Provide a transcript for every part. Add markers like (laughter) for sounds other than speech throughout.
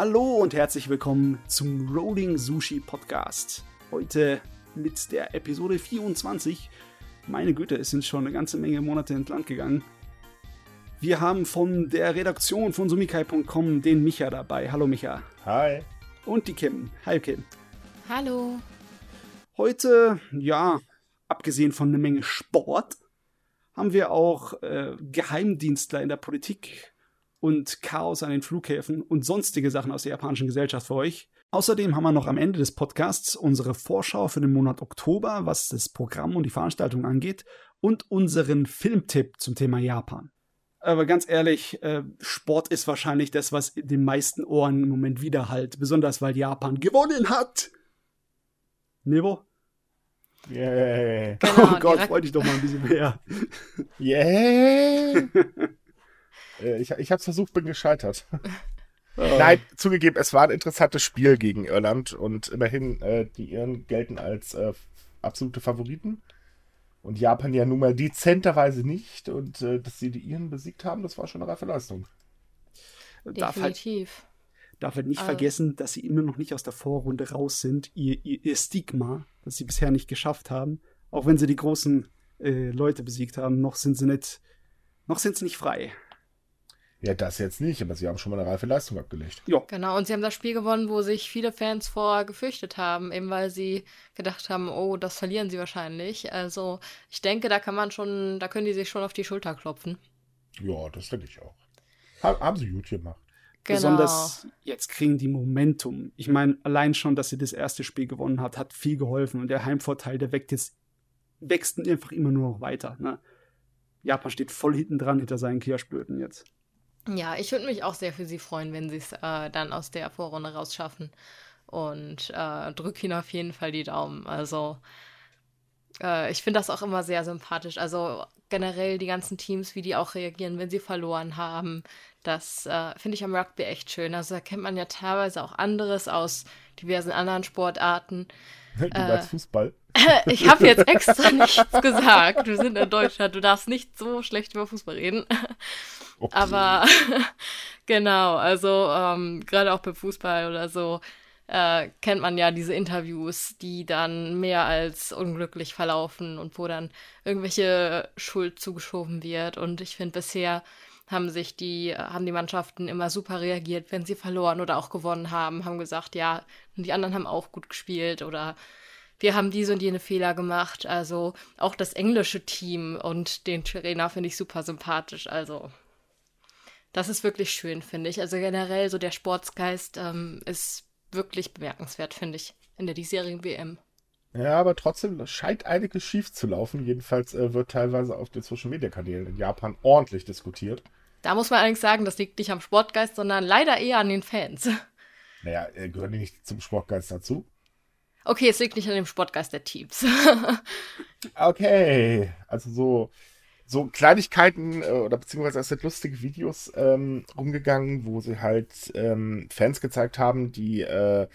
Hallo und herzlich willkommen zum Rolling Sushi Podcast. Heute mit der Episode 24. Meine Güte, es sind schon eine ganze Menge Monate ins Land gegangen. Wir haben von der Redaktion von sumikai.com den Micha dabei. Hallo Micha. Hi. Und die Kim. Hi Kim. Hallo. Heute, ja, abgesehen von einer Menge Sport, haben wir auch äh, Geheimdienstler in der Politik und Chaos an den Flughäfen und sonstige Sachen aus der japanischen Gesellschaft für euch. Außerdem haben wir noch am Ende des Podcasts unsere Vorschau für den Monat Oktober, was das Programm und die Veranstaltung angeht, und unseren Filmtipp zum Thema Japan. Aber ganz ehrlich, äh, Sport ist wahrscheinlich das, was in den meisten Ohren im Moment widerhallt, besonders weil Japan gewonnen hat. Nebo? Yeah. Genau, (laughs) oh Gott, freu dich doch mal ein bisschen mehr. (laughs) Yeah. (laughs) ich ich habe es versucht, bin gescheitert. Oh. (laughs) Nein, zugegeben, es war ein interessantes Spiel gegen Irland und immerhin, äh, die Iren gelten als äh, absolute Favoriten. Und Japan ja nun mal dezenterweise nicht. Und äh, dass sie die Iren besiegt haben, das war schon eine reife Leistung. Definitiv. Darf halt, darf halt nicht also. vergessen, dass sie immer noch nicht aus der Vorrunde raus sind. Ihr, ihr, ihr Stigma, das sie bisher nicht geschafft haben, auch wenn sie die großen äh, Leute besiegt haben, noch sind sie nicht, noch sind sie nicht frei. Ja, das jetzt nicht, aber sie haben schon mal eine reife Leistung abgelegt. Ja. Genau, und sie haben das Spiel gewonnen, wo sich viele Fans vor gefürchtet haben, eben weil sie gedacht haben, oh, das verlieren sie wahrscheinlich. Also, ich denke, da kann man schon, da können die sich schon auf die Schulter klopfen. Ja, das denke ich auch. haben sie gut gemacht. Genau. Besonders jetzt kriegen die Momentum. Ich meine, allein schon, dass sie das erste Spiel gewonnen hat, hat viel geholfen und der Heimvorteil, der wächst jetzt, wächst einfach immer nur noch weiter. Ne? Japan steht voll hinten dran hinter seinen Kirschblöten jetzt. Ja, ich würde mich auch sehr für sie freuen, wenn sie es äh, dann aus der Vorrunde rausschaffen. Und äh, drück ihnen auf jeden Fall die Daumen. Also, äh, ich finde das auch immer sehr sympathisch. Also, generell die ganzen Teams, wie die auch reagieren, wenn sie verloren haben. Das äh, finde ich am Rugby echt schön. Also, da kennt man ja teilweise auch anderes aus diversen anderen Sportarten. (laughs) Du meinst äh, Fußball? (laughs) ich habe jetzt extra (laughs) nichts gesagt. Wir sind in Deutschland. Du darfst nicht so schlecht über Fußball reden. Aber (laughs) genau, also ähm, gerade auch beim Fußball oder so äh, kennt man ja diese Interviews, die dann mehr als unglücklich verlaufen und wo dann irgendwelche Schuld zugeschoben wird. Und ich finde, bisher haben sich die, haben die Mannschaften immer super reagiert, wenn sie verloren oder auch gewonnen haben, haben gesagt, ja, die anderen haben auch gut gespielt oder wir haben diese und jene Fehler gemacht. Also auch das englische Team und den Trainer finde ich super sympathisch. Also das ist wirklich schön, finde ich. Also generell so der Sportsgeist ähm, ist wirklich bemerkenswert, finde ich, in der diesjährigen WM. Ja, aber trotzdem scheint einiges schief zu laufen. Jedenfalls äh, wird teilweise auf den Social Media Kanälen in Japan ordentlich diskutiert. Da muss man allerdings sagen, das liegt nicht am Sportgeist, sondern leider eher an den Fans. (laughs) Naja, äh, gehören die nicht zum Sportgeist dazu? Okay, es liegt nicht an dem Sportgeist der Teams. (laughs) okay, also so so Kleinigkeiten äh, oder beziehungsweise es sind lustige Videos ähm, rumgegangen, wo sie halt ähm, Fans gezeigt haben, die äh,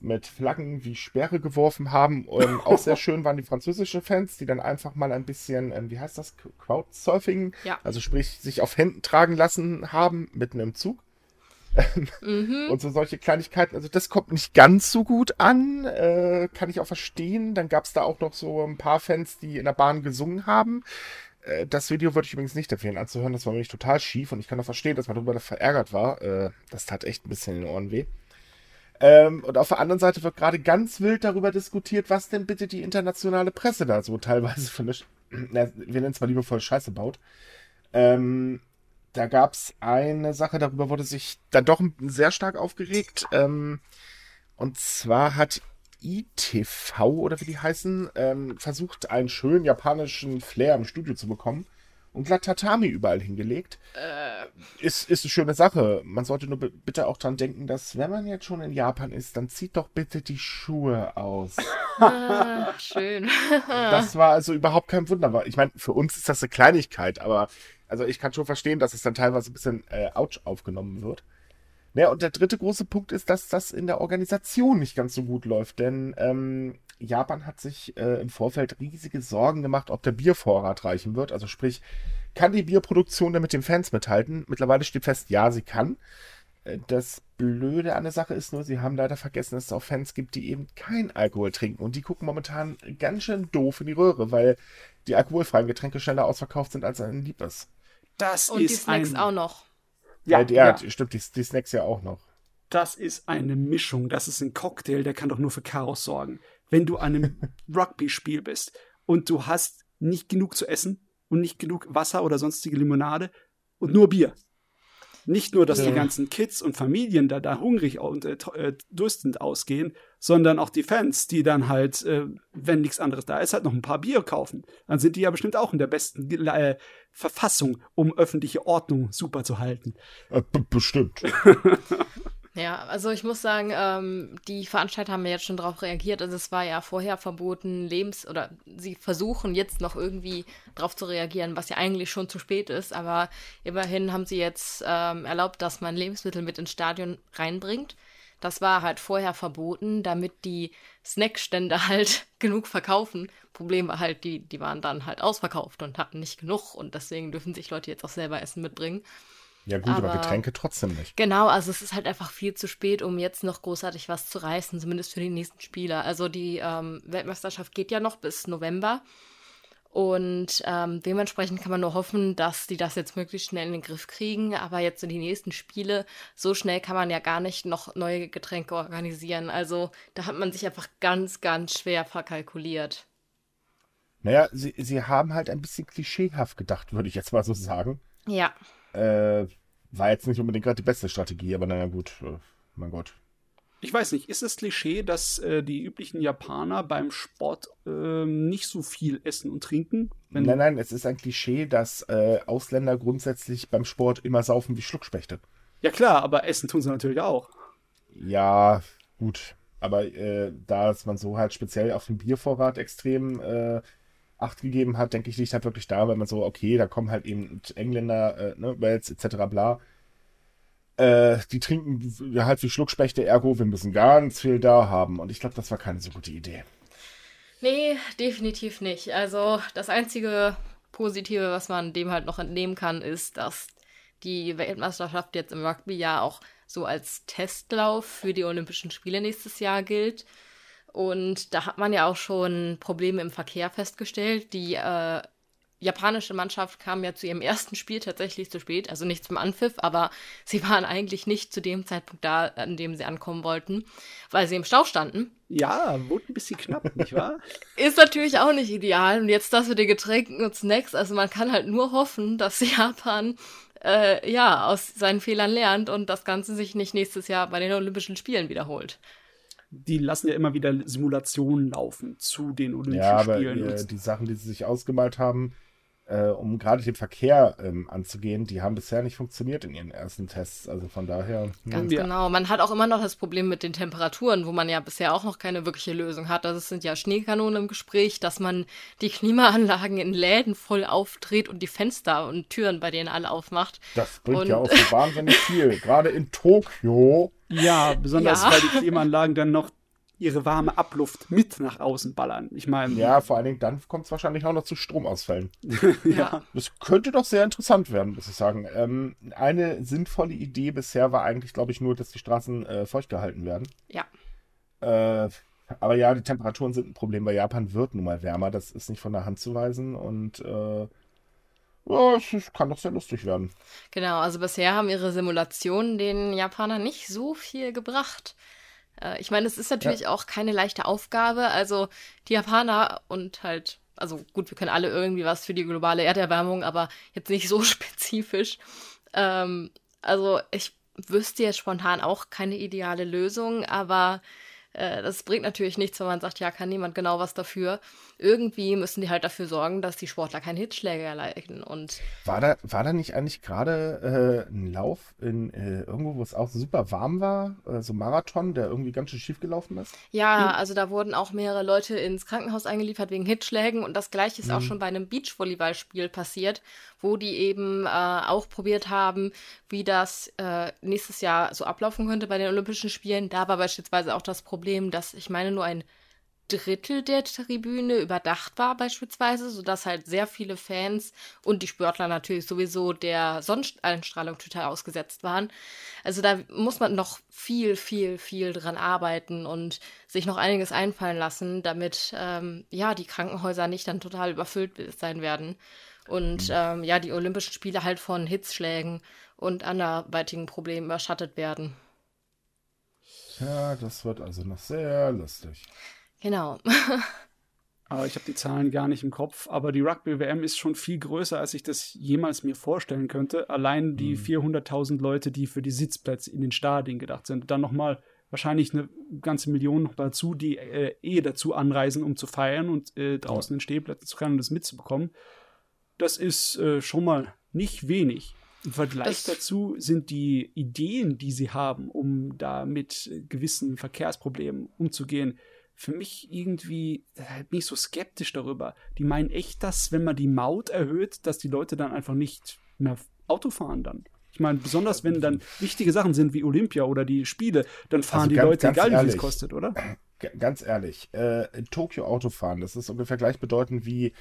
mit Flaggen wie Sperre geworfen haben. Ähm, auch sehr (laughs) schön waren die französischen Fans, die dann einfach mal ein bisschen, ähm, wie heißt das, Crowdsurfing, ja. also sprich sich auf Händen tragen lassen haben mitten im Zug. mhm. Und so solche Kleinigkeiten, also das kommt nicht ganz so gut an, äh, kann ich auch verstehen. Dann gab es da auch noch so ein paar Fans, die in der Bahn gesungen haben. Äh, das Video würde ich übrigens nicht empfehlen anzuhören. Das war nämlich total schief und ich kann auch verstehen, dass man darüber verärgert war. Äh, das tat echt ein bisschen in den Ohren weh. Ähm, und auf der anderen Seite wird gerade ganz wild darüber diskutiert, was denn bitte die internationale Presse da so teilweise für eine, (clears throat) wir nennen es mal liebevoll Scheiße baut. Ähm, da gab es eine Sache, darüber wurde sich dann doch sehr stark aufgeregt. Ähm, und zwar hat ITV oder wie die heißen, ähm, versucht einen schönen japanischen Flair im Studio zu bekommen und glatt Tatami überall hingelegt. Äh. Ist, ist eine schöne Sache. Man sollte nur bitte auch dran denken, dass wenn man jetzt schon in Japan ist, dann zieht doch bitte die Schuhe aus. (laughs) Ah, schön. (laughs) das war also überhaupt kein Wunder. Ich meine, für uns ist das eine Kleinigkeit, aber also ich kann schon verstehen, dass es dann teilweise ein bisschen äh, ouch aufgenommen wird. Naja, und der dritte große Punkt ist, dass das in der Organisation nicht ganz so gut läuft, denn ähm, Japan hat sich äh, im Vorfeld riesige Sorgen gemacht, ob der Biervorrat reichen wird. Also sprich, kann die Bierproduktion denn mit den Fans mithalten? Mittlerweile steht fest, ja, sie kann. Äh, das Blöde an der Sache ist nur, sie haben leider vergessen, dass es auch Fans gibt, die eben kein Alkohol trinken. Und die gucken momentan ganz schön doof in die Röhre, weil die alkoholfreien Getränke schneller ausverkauft sind, als ihnen lieb ist. Das und ist die Snacks ein... auch noch. Ja, ja, ja. stimmt, die, die Snacks ja auch noch. Das ist eine Mischung, das ist ein Cocktail, der kann doch nur für Chaos sorgen. Wenn du an einem (laughs) Rugby-Spiel bist und du hast nicht genug zu essen und nicht genug Wasser oder sonstige Limonade und nur Bier. Nicht nur, dass ja. die ganzen Kids und Familien da, da hungrig und äh, äh, durstend ausgehen, sondern auch die Fans, die dann halt, äh, wenn nichts anderes da ist, halt noch ein paar Bier kaufen. Dann sind die ja bestimmt auch in der besten äh, Verfassung, um öffentliche Ordnung super zu halten. Äh, bestimmt. (laughs) Ja, also ich muss sagen, ähm, die Veranstalter haben ja jetzt schon darauf reagiert. Also es war ja vorher verboten, Lebens- oder sie versuchen jetzt noch irgendwie darauf zu reagieren, was ja eigentlich schon zu spät ist. Aber immerhin haben sie jetzt ähm, erlaubt, dass man Lebensmittel mit ins Stadion reinbringt. Das war halt vorher verboten, damit die Snackstände (laughs) halt genug verkaufen. Problem war halt, die, die waren dann halt ausverkauft und hatten nicht genug und deswegen dürfen sich Leute jetzt auch selber Essen mitbringen. Ja gut, aber, aber, Getränke trotzdem nicht. Genau, also es ist halt einfach viel zu spät, um jetzt noch großartig was zu reißen, zumindest für die nächsten Spieler. Also die ähm, Weltmeisterschaft geht ja noch bis November. Und ähm, dementsprechend kann man nur hoffen, dass die das jetzt möglichst schnell in den Griff kriegen. Aber jetzt in die nächsten Spiele, so schnell kann man ja gar nicht noch neue Getränke organisieren. Also da hat man sich einfach ganz, ganz schwer verkalkuliert. Naja, sie, sie haben halt ein bisschen klischeehaft gedacht, würde ich jetzt mal so sagen. Ja. Äh, war jetzt nicht unbedingt gerade die beste Strategie, aber naja, gut, äh, mein Gott. Ich weiß nicht, ist es Klischee, dass äh, die üblichen Japaner beim Sport äh, nicht so viel essen und trinken? nein, nein, es ist ein Klischee, dass äh, Ausländer grundsätzlich beim Sport immer saufen wie Schluckspechte. Ja klar, aber essen tun sie natürlich auch. Ja, gut. Aber äh, da ist man so halt speziell auf den Biervorrat extrem äh, Acht gegeben hat, denke ich, liegt halt wirklich da, weil man so, okay, da kommen halt eben Engländer, äh, ne, Wales etc. bla. Äh, die trinken halt wie Schluckspechte, ergo, wir müssen ganz viel da haben. Und ich glaube, das war keine so gute Idee. Nee, definitiv nicht. Also das einzige Positive, was man dem halt noch entnehmen kann, ist, dass die Weltmeisterschaft jetzt im Rugby ja auch so als Testlauf für die Olympischen Spiele nächstes Jahr gilt. Und da hat man ja auch schon Probleme im Verkehr festgestellt. Die äh, japanische Mannschaft kam ja zu ihrem ersten Spiel tatsächlich zu spät, also nicht zum Anpfiff, aber sie waren eigentlich nicht zu dem Zeitpunkt da, an dem sie ankommen wollten, weil sie im Stau standen. Ja, wurde ein bisschen knapp, nicht wahr? (laughs) Ist natürlich auch nicht ideal. Und jetzt das mit den Getränken und Snacks, also man kann halt nur hoffen, dass Japan äh, ja aus seinen Fehlern lernt und das Ganze sich nicht nächstes Jahr bei den Olympischen Spielen wiederholt die lassen ja immer wieder Simulationen laufen zu den Olympischen ja, aber, Spielen. Äh, die Sachen, die sie sich ausgemalt haben, äh, um gerade den Verkehr ähm, anzugehen, die haben bisher nicht funktioniert in ihren ersten Tests. Also von daher. Hm. Ganz ja. genau. Man hat auch immer noch das Problem mit den Temperaturen, wo man ja bisher auch noch keine wirkliche Lösung hat. Also es sind ja Schneekanonen im Gespräch, dass man die Klimaanlagen in Läden voll aufdreht und die Fenster und Türen bei denen alle aufmacht. Das bringt und ja auch so (laughs) wahnsinnig viel. Gerade in Tokio. Ja, besonders ja. weil die Klimaanlagen dann noch ihre warme Abluft mit nach außen ballern. Ich meine. Ja, vor allen Dingen dann kommt es wahrscheinlich auch noch zu Stromausfällen. (laughs) ja. Das könnte doch sehr interessant werden, muss ich sagen. Ähm, eine sinnvolle Idee bisher war eigentlich, glaube ich, nur, dass die Straßen äh, feucht gehalten werden. Ja. Äh, aber ja, die Temperaturen sind ein Problem. Bei Japan wird nun mal wärmer. Das ist nicht von der Hand zu weisen. Und äh, ja, es kann doch sehr lustig werden. Genau, also bisher haben ihre Simulationen den Japanern nicht so viel gebracht. Äh, ich meine, es ist natürlich ja. auch keine leichte Aufgabe. Also die Japaner und halt, also gut, wir können alle irgendwie was für die globale Erderwärmung, aber jetzt nicht so (laughs) spezifisch. Ähm, also ich wüsste jetzt spontan auch keine ideale Lösung, aber äh, das bringt natürlich nichts, wenn man sagt, ja, kann niemand genau was dafür. Irgendwie müssen die halt dafür sorgen, dass die Sportler keine Hitzschläge erleiden. Und war da, war da nicht eigentlich gerade äh, ein Lauf in äh, irgendwo, wo es auch super warm war, äh, so Marathon, der irgendwie ganz schön schief gelaufen ist? Ja, hm. also da wurden auch mehrere Leute ins Krankenhaus eingeliefert wegen Hitzschlägen und das gleiche ist hm. auch schon bei einem Beachvolleyballspiel passiert, wo die eben äh, auch probiert haben, wie das äh, nächstes Jahr so ablaufen könnte bei den Olympischen Spielen. Da war beispielsweise auch das Problem, dass ich meine nur ein Drittel der Tribüne überdacht war beispielsweise, sodass halt sehr viele Fans und die Sportler natürlich sowieso der Sonneneinstrahlung total ausgesetzt waren. Also da muss man noch viel, viel, viel dran arbeiten und sich noch einiges einfallen lassen, damit ähm, ja die Krankenhäuser nicht dann total überfüllt sein werden und mhm. ähm, ja die Olympischen Spiele halt von Hitzschlägen und anderweitigen Problemen überschattet werden. Ja, das wird also noch sehr lustig. Genau. aber ich habe die Zahlen gar nicht im Kopf. Aber die Rugby-WM ist schon viel größer, als ich das jemals mir vorstellen könnte. Allein die mhm. 400.000 Leute, die für die Sitzplätze in den Stadien gedacht sind. Dann nochmal wahrscheinlich eine ganze Million noch dazu, die äh, eh dazu anreisen, um zu feiern und äh, draußen in Stehplätzen zu können und das mitzubekommen. Das ist äh, schon mal nicht wenig. Im Vergleich das dazu sind die Ideen, die sie haben, um da mit gewissen Verkehrsproblemen umzugehen, für mich irgendwie, bin ich so skeptisch darüber. Die meinen echt, dass, wenn man die Maut erhöht, dass die Leute dann einfach nicht mehr Auto fahren dann. Ich meine, besonders wenn dann (laughs) wichtige Sachen sind wie Olympia oder die Spiele, dann fahren also die ganz, Leute, egal wie es kostet, oder? (clears throat) Ganz ehrlich, äh, in Tokio Autofahren, das ist ungefähr gleichbedeutend wie,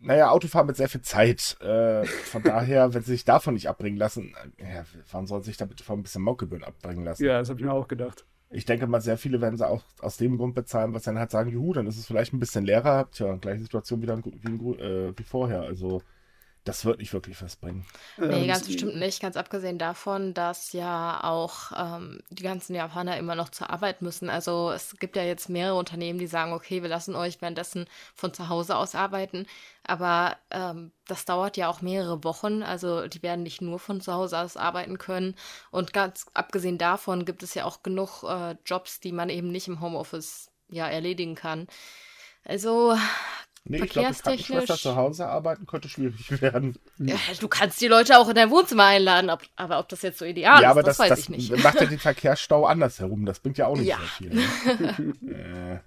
naja, Autofahren mit sehr viel Zeit. Äh, von (laughs) daher, wenn sie sich davon nicht abbringen lassen, äh, ja, warum sollen sie sich da bitte von ein bisschen Mautgebühren abbringen lassen? Ja, das habe ich mir auch gedacht ich denke mal, sehr viele werden sie auch aus dem Grund bezahlen, was dann halt sagen, juhu, dann ist es vielleicht ein bisschen leerer. Tja, gleiche Situation wieder wie, äh, wie vorher. Also das wird nicht wirklich was bringen. Nee, ähm, ganz bestimmt nicht. Ganz abgesehen davon, dass ja auch ähm, die ganzen Japaner immer noch zur Arbeit müssen. Also es gibt ja jetzt mehrere Unternehmen, die sagen, okay, wir lassen euch währenddessen von zu Hause aus arbeiten. Aber ähm, das dauert ja auch mehrere Wochen. Also die werden nicht nur von zu Hause aus arbeiten können. Und ganz abgesehen davon gibt es ja auch genug äh, Jobs, die man eben nicht im Homeoffice ja erledigen kann. Also Nee, ich glaube, Krankenschwester zu Hause arbeiten könnte schwierig (laughs) werden. Ja, du kannst die Leute auch in dein Wohnzimmer einladen, ob, aber ob das jetzt so ideal ja, ist, aber das, das weiß das ich nicht. macht ja (laughs) den Verkehrsstau andersherum. Das bringt ja auch nicht ja. sehr viel. Ne?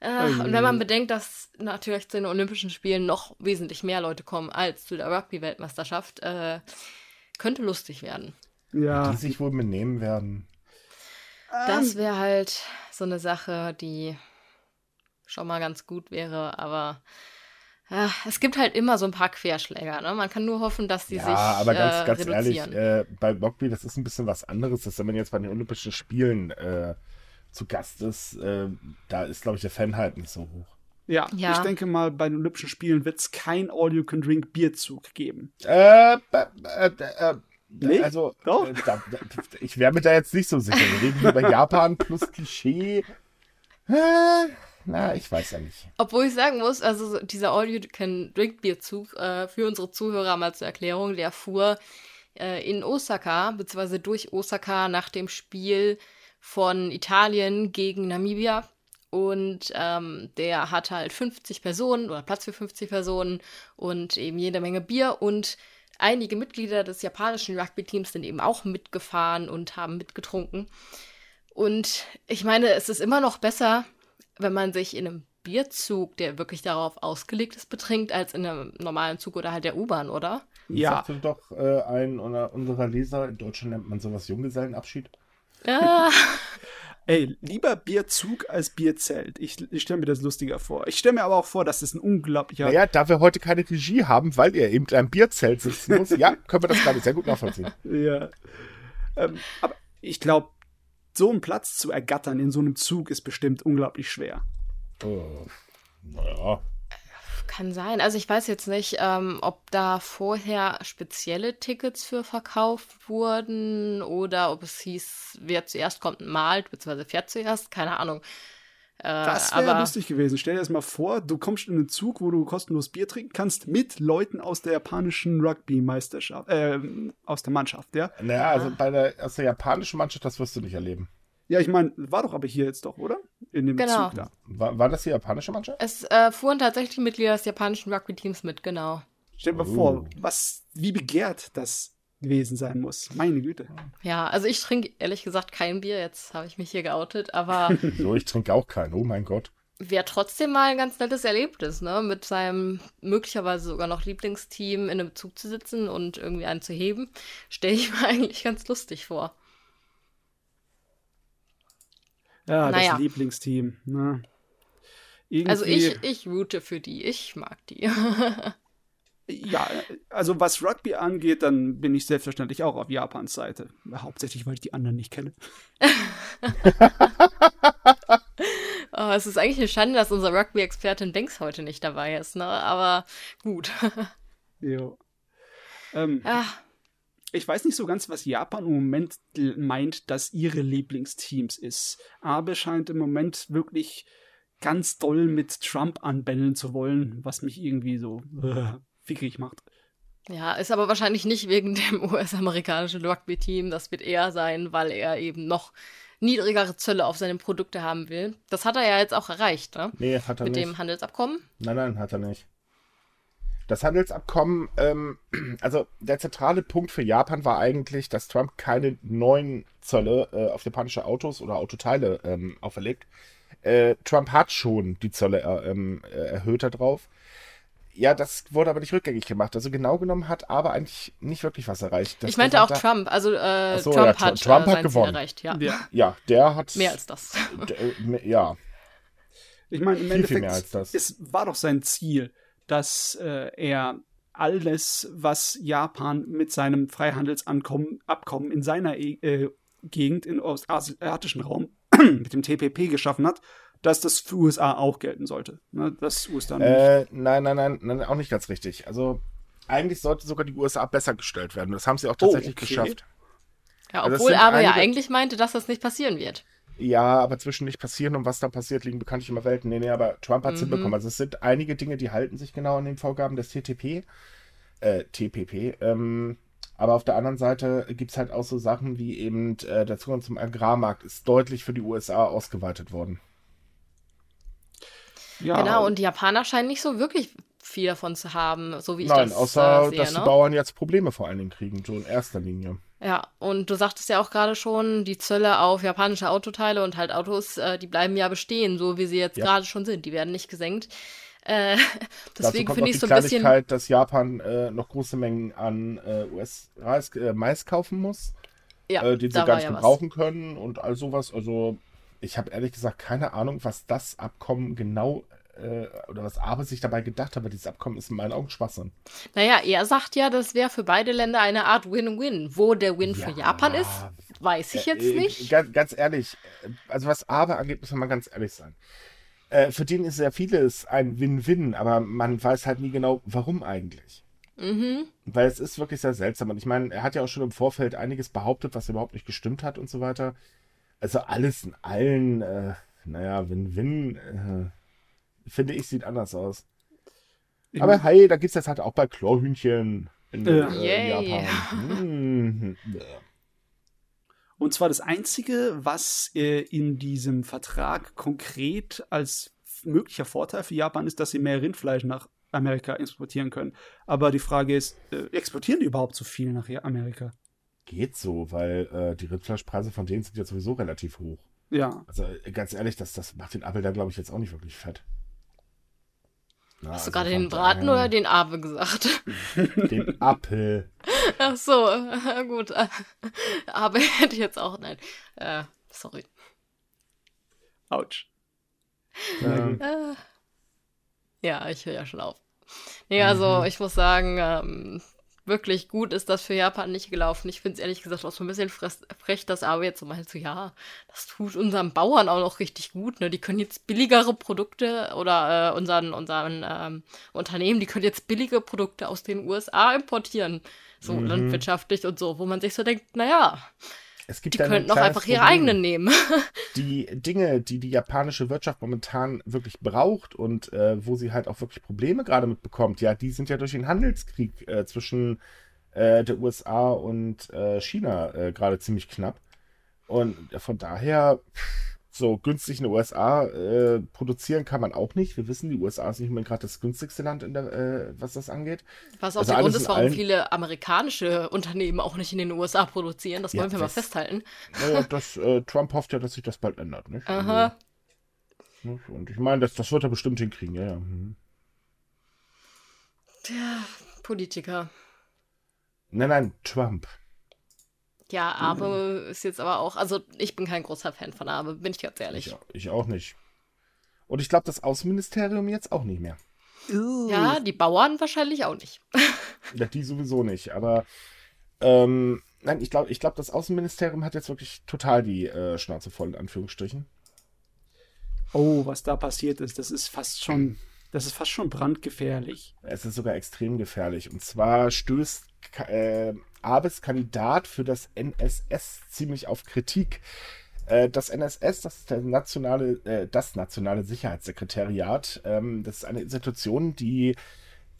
(laughs) äh. und wenn man bedenkt, dass natürlich zu den Olympischen Spielen noch wesentlich mehr Leute kommen als zu der Rugby-Weltmeisterschaft, äh, könnte lustig werden. Ja. Die sich wohl benehmen werden. Das ähm. wäre halt so eine Sache, die schon mal ganz gut wäre, aber ja, es gibt halt immer so ein paar Querschläger. Ne? Man kann nur hoffen, dass die ja, sich Ja, aber ganz, äh, ganz ehrlich, äh, bei Rugby, das ist ein bisschen was anderes, dass wenn man jetzt bei den Olympischen Spielen äh, zu Gast ist, äh, da ist, glaube ich, der Fan halt nicht so hoch. Ja, ja, ich denke mal, bei den Olympischen Spielen wird es kein All-You-Can-Drink-Bierzug geben. Äh, äh, äh, Nee? Also, Doch? Äh, da, da, ich wäre mir da jetzt nicht so sicher. Wir reden über (laughs) Japan plus Klischee. Na, ich weiß ja nicht. Obwohl ich sagen muss, also dieser All-You-Can-Drink-Bierzug äh, für unsere Zuhörer mal zur Erklärung, der fuhr äh, in Osaka, beziehungsweise durch Osaka nach dem Spiel von Italien gegen Namibia. Und ähm, der hat halt 50 Personen oder Platz für 50 Personen und eben jede Menge Bier und einige Mitglieder des japanischen Rugby-Teams sind eben auch mitgefahren und haben mitgetrunken. Und ich meine, es ist immer noch besser, wenn man sich in einem Bierzug, der wirklich darauf ausgelegt ist, betrinkt, als in einem normalen Zug oder halt der U-Bahn, oder? Ja. Sagte doch äh, ein unserer Leser, in Deutschland nennt man sowas Junggesellenabschied. Ja. (laughs) Ey, lieber Bierzug als Bierzelt. Ich, ich stelle mir das lustiger vor. Ich stelle mir aber auch vor, dass das ein unglaublicher. Naja, da wir heute keine Regie haben, weil ihr eben in einem Bierzelt sitzen muss, ja, können wir das gerade sehr gut nachvollziehen. (laughs) Ja. Ähm, aber ich glaube, so einen Platz zu ergattern in so einem Zug ist bestimmt unglaublich schwer. Oh, naja. Kann sein. Also ich weiß jetzt nicht, ähm, ob da vorher spezielle Tickets für verkauft wurden oder ob es hieß, wer zuerst kommt, malt, beziehungsweise fährt zuerst. Keine Ahnung. Äh, das wäre lustig gewesen. Stell dir das mal vor, du kommst in einen Zug, wo du kostenlos Bier trinken kannst mit Leuten aus der japanischen Rugby-Meisterschaft, äh, aus der Mannschaft, ja? Naja, also bei der, aus der japanischen Mannschaft, das wirst du nicht erleben. Ja, ich meine, war doch aber hier jetzt doch, oder? In dem genau. Zug da. War, war das die japanische Mannschaft? Es äh, fuhren tatsächlich Mitglieder des japanischen Rugby-Teams mit, genau. Stell dir mal oh. vor, was, wie begehrt das gewesen sein muss. Meine Güte. Ja, also ich trinke ehrlich gesagt kein Bier. Jetzt habe ich mich hier geoutet, aber. (laughs) so, ich trinke auch kein. Oh mein Gott. Wäre trotzdem mal ein ganz nettes Erlebnis, ne? Mit seinem möglicherweise sogar noch Lieblingsteam in einem Zug zu sitzen und irgendwie einen zu heben. Stelle ich mir (laughs) eigentlich ganz lustig vor. Ja, naja. das Lieblingsteam. Ne? Also ich, ich route für die. Ich mag die. (laughs) ja, also was Rugby angeht, dann bin ich selbstverständlich auch auf Japans Seite. Hauptsächlich, weil ich die anderen nicht kenne. (laughs) oh, es ist eigentlich eine Schande, dass unser Rugby-Expertin Banks heute nicht dabei ist, ne? Aber gut. (laughs) jo. Ähm, ah. Ich weiß nicht so ganz, was Japan im Moment meint, dass ihre Lieblingsteams ist. Abe scheint im Moment wirklich ganz doll mit Trump anbändeln zu wollen, was mich irgendwie so äh, fickrig macht. Ja, ist aber wahrscheinlich nicht wegen dem (laughs) US-amerikanischen Rugby-Team. Das wird eher sein, weil er eben noch niedrigere Zölle auf seine Produkte haben will. Das hat er ja jetzt auch erreicht, ne? Nee, hat er Mit nicht. dem Handelsabkommen? Nein, nein, hat er nicht. Das Handelsabkommen, ähm, (clears throat) also der zentrale Punkt für Japan war eigentlich, dass Trump keine neuen Zölle äh, auf japanische Autos oder Autoteile ähm, auferlegt. Äh, Trump hat schon die Zölle äh, ähm, äh, erhöht darauf. Ja, das wurde aber nicht rückgängig gemacht. Also genau genommen hat aber eigentlich nicht wirklich was erreicht. Das ich meinte auch Trump. Also äh, so, Trump, ja, hat, Trump hat gewonnen. erreicht. Ja. ja. ja, der hat mehr als das. ja. Ich meine, im viel, Endeffekt, viel mehr als das. es war doch sein Ziel, dass äh, er alles, was Japan mit seinem Freihandelsabkommen in seiner äh, Gegend im ostasiatischen Raum (clears throat) mit dem TPP geschaffen hat, dass das für USA auch gelten sollte. Ne? Das USA äh, nein, nein, nein, nein, auch nicht ganz richtig. Also eigentlich sollte sogar die USA besser gestellt werden. Das haben sie auch oh, tatsächlich oh, okay. geschafft. Ja, also obwohl aber ja eigentlich meinte, dass das nicht passieren wird. Ja, aber zwischen nicht passieren und was da passiert, liegen bekanntlich immer Welten. Nee, nee, aber Trump hat es mhm. hinbekommen. Also es sind einige Dinge, die halten sich genau an den Vorgaben des TTP, äh, TPP. Ähm, aber auf der anderen Seite gibt es halt auch so Sachen wie eben äh, der Zugang zum Agrarmarkt ist deutlich für die USA ausgeweitet worden. Ja. Genau, und die Japaner scheinen nicht so wirklich viel davon zu haben, so wie ich Nein, das außer, äh, sehe, dass ne? die Bauern jetzt Probleme vor allen Dingen kriegen, so in erster Linie. Ja, und du sagtest ja auch gerade schon, die Zölle auf japanische Autoteile und halt Autos, äh, die bleiben ja bestehen, so wie sie jetzt ja. gerade schon sind. Die werden nicht gesenkt. Äh, (laughs) deswegen finde ich so ein bisschen. dass Japan äh, noch große Mengen an äh, US-Mais äh, Mais kaufen muss, ja, äh, den sie gar nicht ja gebrauchen können und all sowas. Also ich habe ehrlich gesagt keine Ahnung, was das Abkommen genau äh, oder was Abe sich dabei gedacht hat, aber dieses Abkommen ist in meinen Augen Schwachsinn. Naja, er sagt ja, das wäre für beide Länder eine Art Win-Win. Wo der Win ja, für Japan ist, weiß ich jetzt äh, nicht. Ganz, ganz, ehrlich, also was Abe angeht, muss man mal ganz ehrlich sein. Äh, für den ist sehr vieles ein Win-Win, aber man weiß halt nie genau, warum eigentlich. Mhm. Weil es ist wirklich sehr seltsam. Und ich meine, er hat ja auch schon im Vorfeld einiges behauptet, was überhaupt nicht gestimmt hat und so weiter. Also alles in allen, äh, naja, Win-Win, äh, finde ich, sieht anders aus. Ich Aber hey, da gibt es jetzt halt auch bei Chlorhühnchen in, äh, in Japan. Mhm. Und zwar das Einzige, was äh, in diesem Vertrag konkret als möglicher Vorteil für Japan ist, dass sie mehr Rindfleisch nach Amerika exportieren können. Aber die Frage ist, äh, exportieren die überhaupt so viel nach Amerika? Geht so, weil äh, die Rindfleischpreise von denen sind ja sowieso relativ hoch. Ja. Also äh, ganz ehrlich, das, das macht den Apfel da, glaube ich, jetzt auch nicht wirklich fett. Na, Hast also du gerade den Braten daher... oder den Ape gesagt? (laughs) Den Apfel. (laughs) Ach so, (laughs) gut. Aber hätte ich jetzt auch, nein. Äh, sorry. Autsch. Ähm. Ja, ich höre ja schon auf. Nee, also mhm. ich muss sagen, ähm, wirklich gut ist das für Japan nicht gelaufen. Ich finde es ehrlich gesagt auch so ein bisschen frech, dass aber jetzt so meint so, ja, das tut unseren Bauern auch noch richtig gut. Ne? Die können jetzt billigere Produkte oder äh, unseren, unseren ähm, Unternehmen, die können jetzt billige Produkte aus den USA importieren. So mhm. landwirtschaftlich und so, wo man sich so denkt, naja, es gibt die könnten auch einfach ihre eigenen nehmen. (laughs) die Dinge, die die japanische Wirtschaft momentan wirklich braucht und äh, wo sie halt auch wirklich Probleme gerade mitbekommt, ja, die sind ja durch den Handelskrieg äh, zwischen äh, der USA und äh, China äh, gerade ziemlich knapp. Und von daher, pff, so günstig in den USA äh, produzieren kann man auch nicht. Wir wissen, die USA ist nicht mehr gerade das günstigste Land, der, äh, was das angeht. Was auch also der Grund ist, warum allen... viele amerikanische Unternehmen auch nicht in den USA produzieren. Das ja, wollen wir das, mal festhalten. Naja, das, äh, Trump hofft ja, dass sich das bald ändert. Nicht? Aha. Also, und ich meine, das, das wird er bestimmt hinkriegen. Ja, ja. Mhm. Der Politiker. Nein, nein, Trump. Ja, Abe mhm. ist jetzt aber auch, also ich bin kein großer Fan von Abe, bin ich ganz ehrlich. Ich, ich auch nicht. Und ich glaube, das Außenministerium jetzt auch nicht mehr. Uh. Ja, die Bauern wahrscheinlich auch nicht. (laughs) ja, die sowieso nicht, aber ähm, nein, ich glaube, ich glaub, das Außenministerium hat jetzt wirklich total die äh, Schnauze voll, in Anführungsstrichen. Oh, was da passiert ist, das ist fast schon, das ist fast schon brandgefährlich. Es ist sogar extrem gefährlich. Und zwar stößt äh, Abes Kandidat für das NSS ziemlich auf Kritik. Äh, das NSS, das ist nationale, äh, das nationale Sicherheitssekretariat. Ähm, das ist eine Institution, die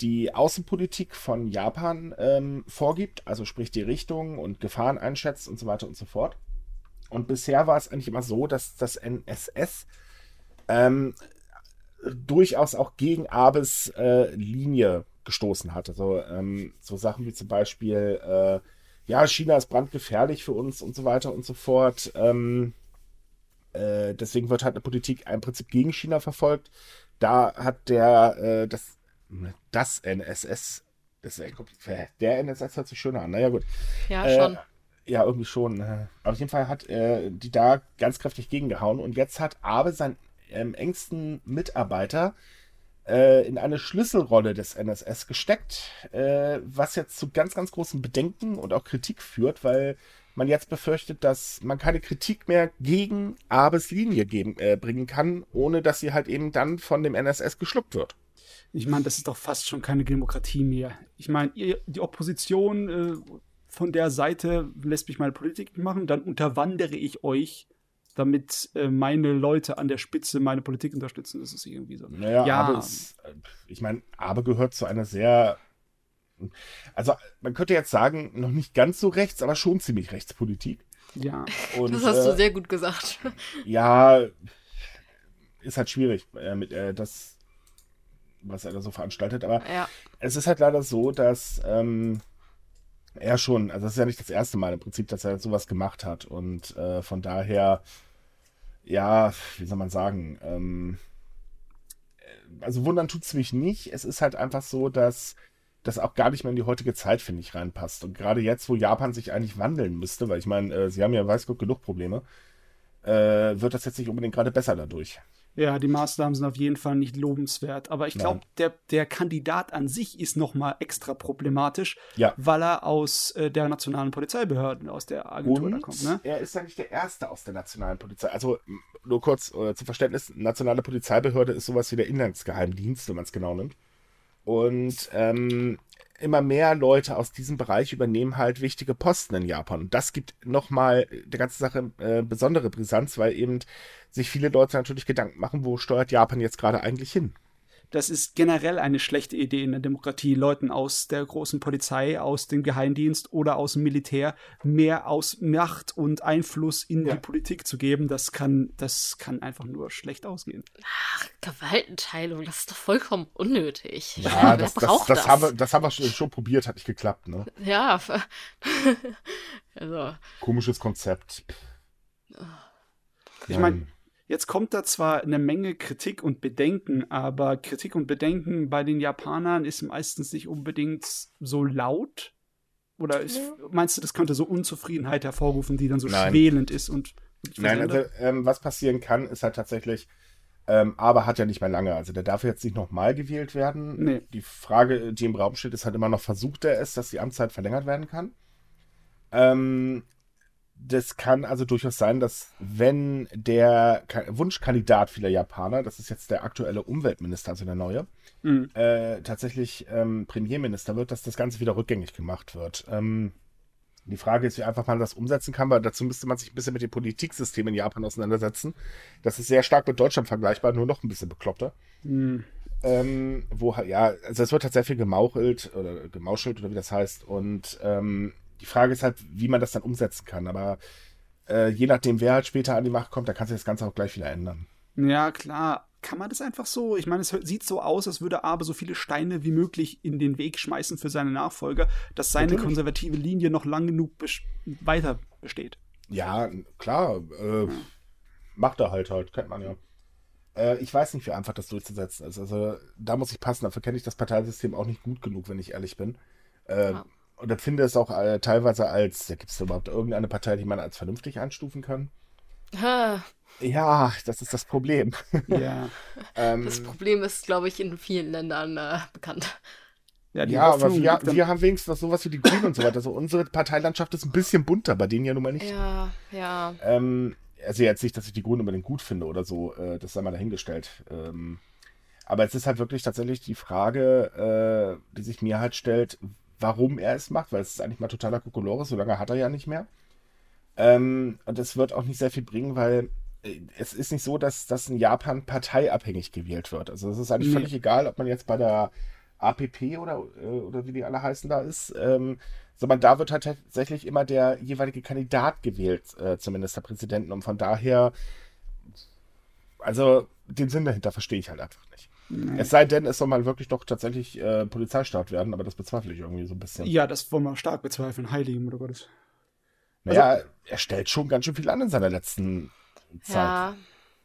die Außenpolitik von Japan ähm, vorgibt, also sprich die Richtung und Gefahren einschätzt und so weiter und so fort. Und bisher war es eigentlich immer so, dass das NSS ähm, durchaus auch gegen Abes äh, Linie gestoßen hat. Also ähm, so Sachen wie zum Beispiel, äh, ja, China ist brandgefährlich für uns und so weiter und so fort. Ähm, äh, deswegen wird halt eine Politik im Prinzip gegen China verfolgt. Da hat der, äh, das, das NSS, das der NSS hört sich schöner an. Naja, gut. Ja, äh, schon. Ja, irgendwie schon. Aber auf jeden Fall hat äh, die da ganz kräftig gegengehauen. Und jetzt hat Abe seinen ähm, engsten Mitarbeiter äh, in eine Schlüsselrolle des NSS gesteckt, äh, was jetzt zu ganz, ganz großen Bedenken und auch Kritik führt, weil man jetzt befürchtet, dass man keine Kritik mehr gegen Abes Linie geben, äh, bringen kann, ohne dass sie halt eben dann von dem NSS geschluckt wird. Ich meine, das ist doch fast schon keine Demokratie mehr. Ich meine, die Opposition äh, von der Seite lässt mich meine Politik machen, dann unterwandere ich euch damit äh, meine Leute an der Spitze meine Politik unterstützen. Das ist irgendwie so. Naja, ja. aber es, äh, ich meine, aber gehört zu einer sehr, also man könnte jetzt sagen, noch nicht ganz so rechts, aber schon ziemlich Rechtspolitik. Ja. Und, das hast äh, du sehr gut gesagt. (laughs) Ja, ist halt schwierig äh, mit äh, das, was er da so veranstaltet, aber ja. es ist halt leider so, dass ähm, er schon, also es ist ja nicht das erste Mal im Prinzip, dass er sowas gemacht hat und äh, von daher ja, wie soll man sagen, ähm, also wundern tut es mich nicht. Es ist halt einfach so, dass das auch gar nicht mehr in die heutige Zeit, finde ich, reinpasst. Und gerade jetzt, wo Japan sich eigentlich wandeln müsste, weil ich meine, äh, sie haben ja, weiß Gott, genug Probleme, äh, wird das jetzt nicht unbedingt gerade besser dadurch. Ja, die Maßnahmen sind auf jeden Fall nicht lobenswert. Aber ich glaube, der, der Kandidat an sich ist noch mal extra problematisch, ja. weil er aus äh, der nationalen Polizeibehörde, aus der Agentur Und da kommt. Ne? Er ist ja nicht der Erste aus der nationalen Polizei. Also nur kurz äh, zum Verständnis, nationale Polizeibehörde ist sowas wie der Inlandsgeheimdienst, wenn man es genau nimmt. Und ähm, immer mehr Leute aus diesem Bereich übernehmen halt wichtige Posten in Japan. Und das gibt nochmal der ganzen Sache äh, besondere Brisanz, weil eben sich viele Leute natürlich Gedanken machen, wo steuert Japan jetzt gerade eigentlich hin? Das ist generell eine schlechte Idee in der Demokratie, Leuten aus der großen Polizei, aus dem Geheimdienst oder aus dem Militär mehr aus Macht und Einfluss in ja. die Politik zu geben. Das kann, das kann einfach nur schlecht ausgehen. Ach, Gewaltenteilung, das ist doch vollkommen unnötig. Ja, das, das, das, das, haben wir, das haben wir schon, schon probiert, hat nicht geklappt, ne? Ja. (laughs) also. Komisches Konzept. Ich meine, Jetzt kommt da zwar eine Menge Kritik und Bedenken, aber Kritik und Bedenken bei den Japanern ist meistens nicht unbedingt so laut. Oder ist, meinst du, das könnte so Unzufriedenheit hervorrufen, die dann so Nein. schwelend ist und. Nein, also ähm, was passieren kann, ist halt tatsächlich, ähm, aber hat ja nicht mehr lange. Also der darf jetzt nicht nochmal gewählt werden. Nee. Die Frage, die im Raum steht, ist halt immer noch, versucht er es, dass die Amtszeit verlängert werden kann? Ähm, das kann also durchaus sein, dass wenn der Wunschkandidat vieler Japaner, das ist jetzt der aktuelle Umweltminister, also der neue, mhm. äh, tatsächlich ähm, Premierminister wird, dass das Ganze wieder rückgängig gemacht wird. Ähm, die Frage ist, wie einfach man das umsetzen kann, weil dazu müsste man sich ein bisschen mit dem Politiksystem in Japan auseinandersetzen. Das ist sehr stark mit Deutschland vergleichbar, nur noch ein bisschen bekloppter. Mhm. Ähm, wo ja, also es wird halt sehr viel gemauchelt oder gemauschelt oder wie das heißt. Und ähm, die Frage ist halt, wie man das dann umsetzen kann. Aber äh, je nachdem, wer halt später an die Macht kommt, da kann sich das Ganze auch gleich wieder ändern. Ja, klar. Kann man das einfach so? Ich meine, es sieht so aus, als würde Abe so viele Steine wie möglich in den Weg schmeißen für seine Nachfolger, dass seine Natürlich. konservative Linie noch lang genug weiter besteht. Ja, klar. Äh, ja. Macht er halt halt, kennt man ja. Äh, ich weiß nicht, wie einfach das durchzusetzen ist. Also da muss ich passen. Dafür kenne ich das Parteisystem auch nicht gut genug, wenn ich ehrlich bin. Äh, ja und empfinde es auch äh, teilweise als, ja, gibt es überhaupt irgendeine Partei, die man als vernünftig einstufen kann? Ha. Ja, das ist das Problem. Ja. (laughs) ähm, das Problem ist, glaube ich, in vielen Ländern äh, bekannt. Ja, ja aber wir, wir haben wenigstens noch sowas wie die Grünen und so weiter. Also unsere Parteilandschaft ist ein bisschen bunter, bei denen ja nun mal nicht. Ja, ja. Ähm, also jetzt nicht, dass ich die Grünen unbedingt gut finde oder so, äh, das sei mal dahingestellt. Ähm, aber es ist halt wirklich tatsächlich die Frage, äh, die sich mir halt stellt, warum er es macht, weil es ist eigentlich mal totaler Kokolores, so lange hat er ja nicht mehr. Ähm, und es wird auch nicht sehr viel bringen, weil äh, es ist nicht so, dass das in Japan parteiabhängig gewählt wird. Also es ist eigentlich nee. völlig egal, ob man jetzt bei der APP oder, äh, oder wie die alle heißen da ist, ähm, sondern da wird halt tatsächlich immer der jeweilige Kandidat gewählt äh, zum Ministerpräsidenten und von daher, also den Sinn dahinter verstehe ich halt einfach nicht. Nee. Es sei denn, es soll mal wirklich doch tatsächlich äh, Polizeistaat werden, aber das bezweifle ich irgendwie so ein bisschen. Ja, das wollen wir stark bezweifeln. Heiligen, oder Gottes. Naja, also, er stellt schon ganz schön viel an in seiner letzten Zeit. Ja.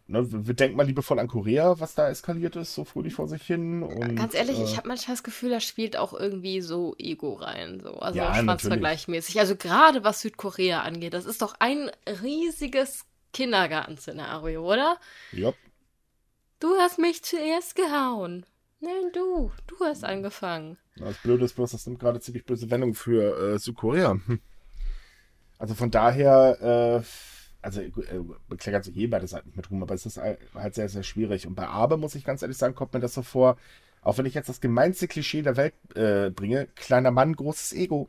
Ne, wir denken mal liebevoll an Korea, was da eskaliert ist, so fröhlich vor sich hin. Und, Ganz ehrlich, äh, ich habe manchmal das Gefühl, da spielt auch irgendwie so Ego rein, so also ja, schwanzvergleichmäßig. Also gerade was Südkorea angeht, das ist doch ein riesiges Kindergartenszenario, oder? Ja. Du hast mich zuerst gehauen. Nein, du. Du hast angefangen. Das Blöde ist bloß, das nimmt gerade ziemlich böse Wendung für äh, Südkorea. Hm. Also von daher, äh, also äh, sich eh beide Seiten mit Ruhm, aber es ist halt sehr, sehr schwierig. Und bei Abe, muss ich ganz ehrlich sagen, kommt mir das so vor, auch wenn ich jetzt das gemeinste Klischee der Welt äh, bringe, kleiner Mann, großes Ego.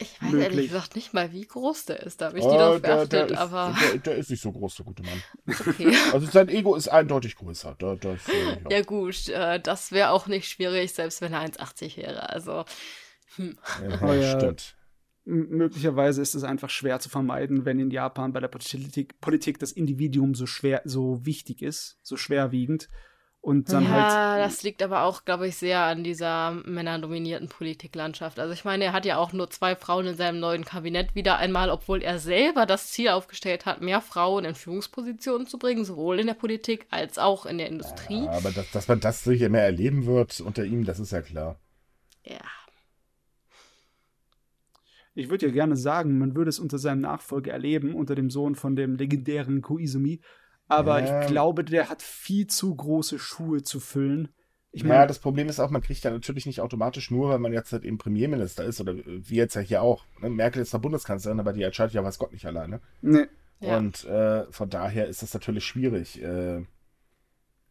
Ich weiß möglich. ehrlich gesagt nicht mal, wie groß der ist. Da habe ich die oh, doch beachtet, der, der aber. Ist, der, der, ist nicht so groß, der gute Mann. Okay. (laughs) Also sein Ego ist eindeutig größer. Da, das, äh, ja. ja. gut, äh, das wäre auch nicht schwierig, selbst wenn er 1,80 wäre. Also. Hm. Ja, ja, stimmt. Möglicherweise ist es einfach schwer zu vermeiden, wenn in Japan bei der Politik, Politik das Individuum so schwer, so wichtig ist, so schwerwiegend und dann ja, halt. Ja, das liegt aber auch, glaube ich, sehr an dieser männerdominierten Politiklandschaft. Also ich meine, er hat ja auch nur zwei Frauen in seinem neuen Kabinett wieder einmal, obwohl er selber das Ziel aufgestellt hat, mehr Frauen in Führungspositionen zu bringen, sowohl in der Politik als auch in der Industrie. Ja, aber das, dass man das sicher mehr erleben wird unter ihm, das ist ja klar. Ja. Ich würde ja gerne sagen, man würde es unter seinem Nachfolger erleben, unter dem Sohn von dem legendären Koizumi, aber ja. ich glaube, der hat viel zu große Schuhe zu füllen. Ich mein, ja, das Problem ist auch, man kriegt ja natürlich nicht automatisch nur, weil man jetzt halt eben Premierminister ist oder wie jetzt ja hier auch. Ne? Merkel ist zwar Bundeskanzlerin, aber die entscheidet ja weiß Gott nicht alleine. Nee. Ja. Und äh, von daher ist es natürlich schwierig, äh,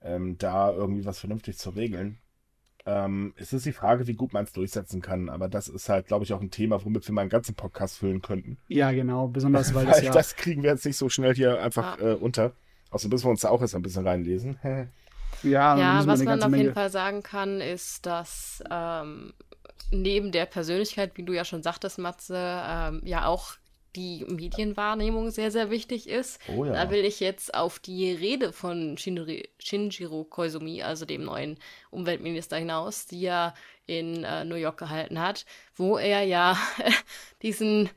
ähm, da irgendwie was vernünftig zu regeln. Ähm, es ist die Frage, wie gut man es durchsetzen kann, aber das ist halt, glaube ich, auch ein Thema, womit wir mal einen ganzen Podcast füllen könnten. Ja, genau, besonders weil, (laughs) weil das ja... das kriegen wir jetzt nicht so schnell hier einfach ah. äh, unter. Also müssen wir uns da auch jetzt ein bisschen reinlesen. (laughs) ja, ja was man auf Menge. jeden Fall sagen kann, ist, dass ähm, neben der Persönlichkeit, wie du ja schon sagtest, Matze, ähm, ja auch die Medienwahrnehmung sehr, sehr wichtig ist. Oh ja. Da will ich jetzt auf die Rede von Shinri, Shinjiro Koizumi, also dem neuen Umweltminister, hinaus, die er in äh, New York gehalten hat, wo er ja (laughs) diesen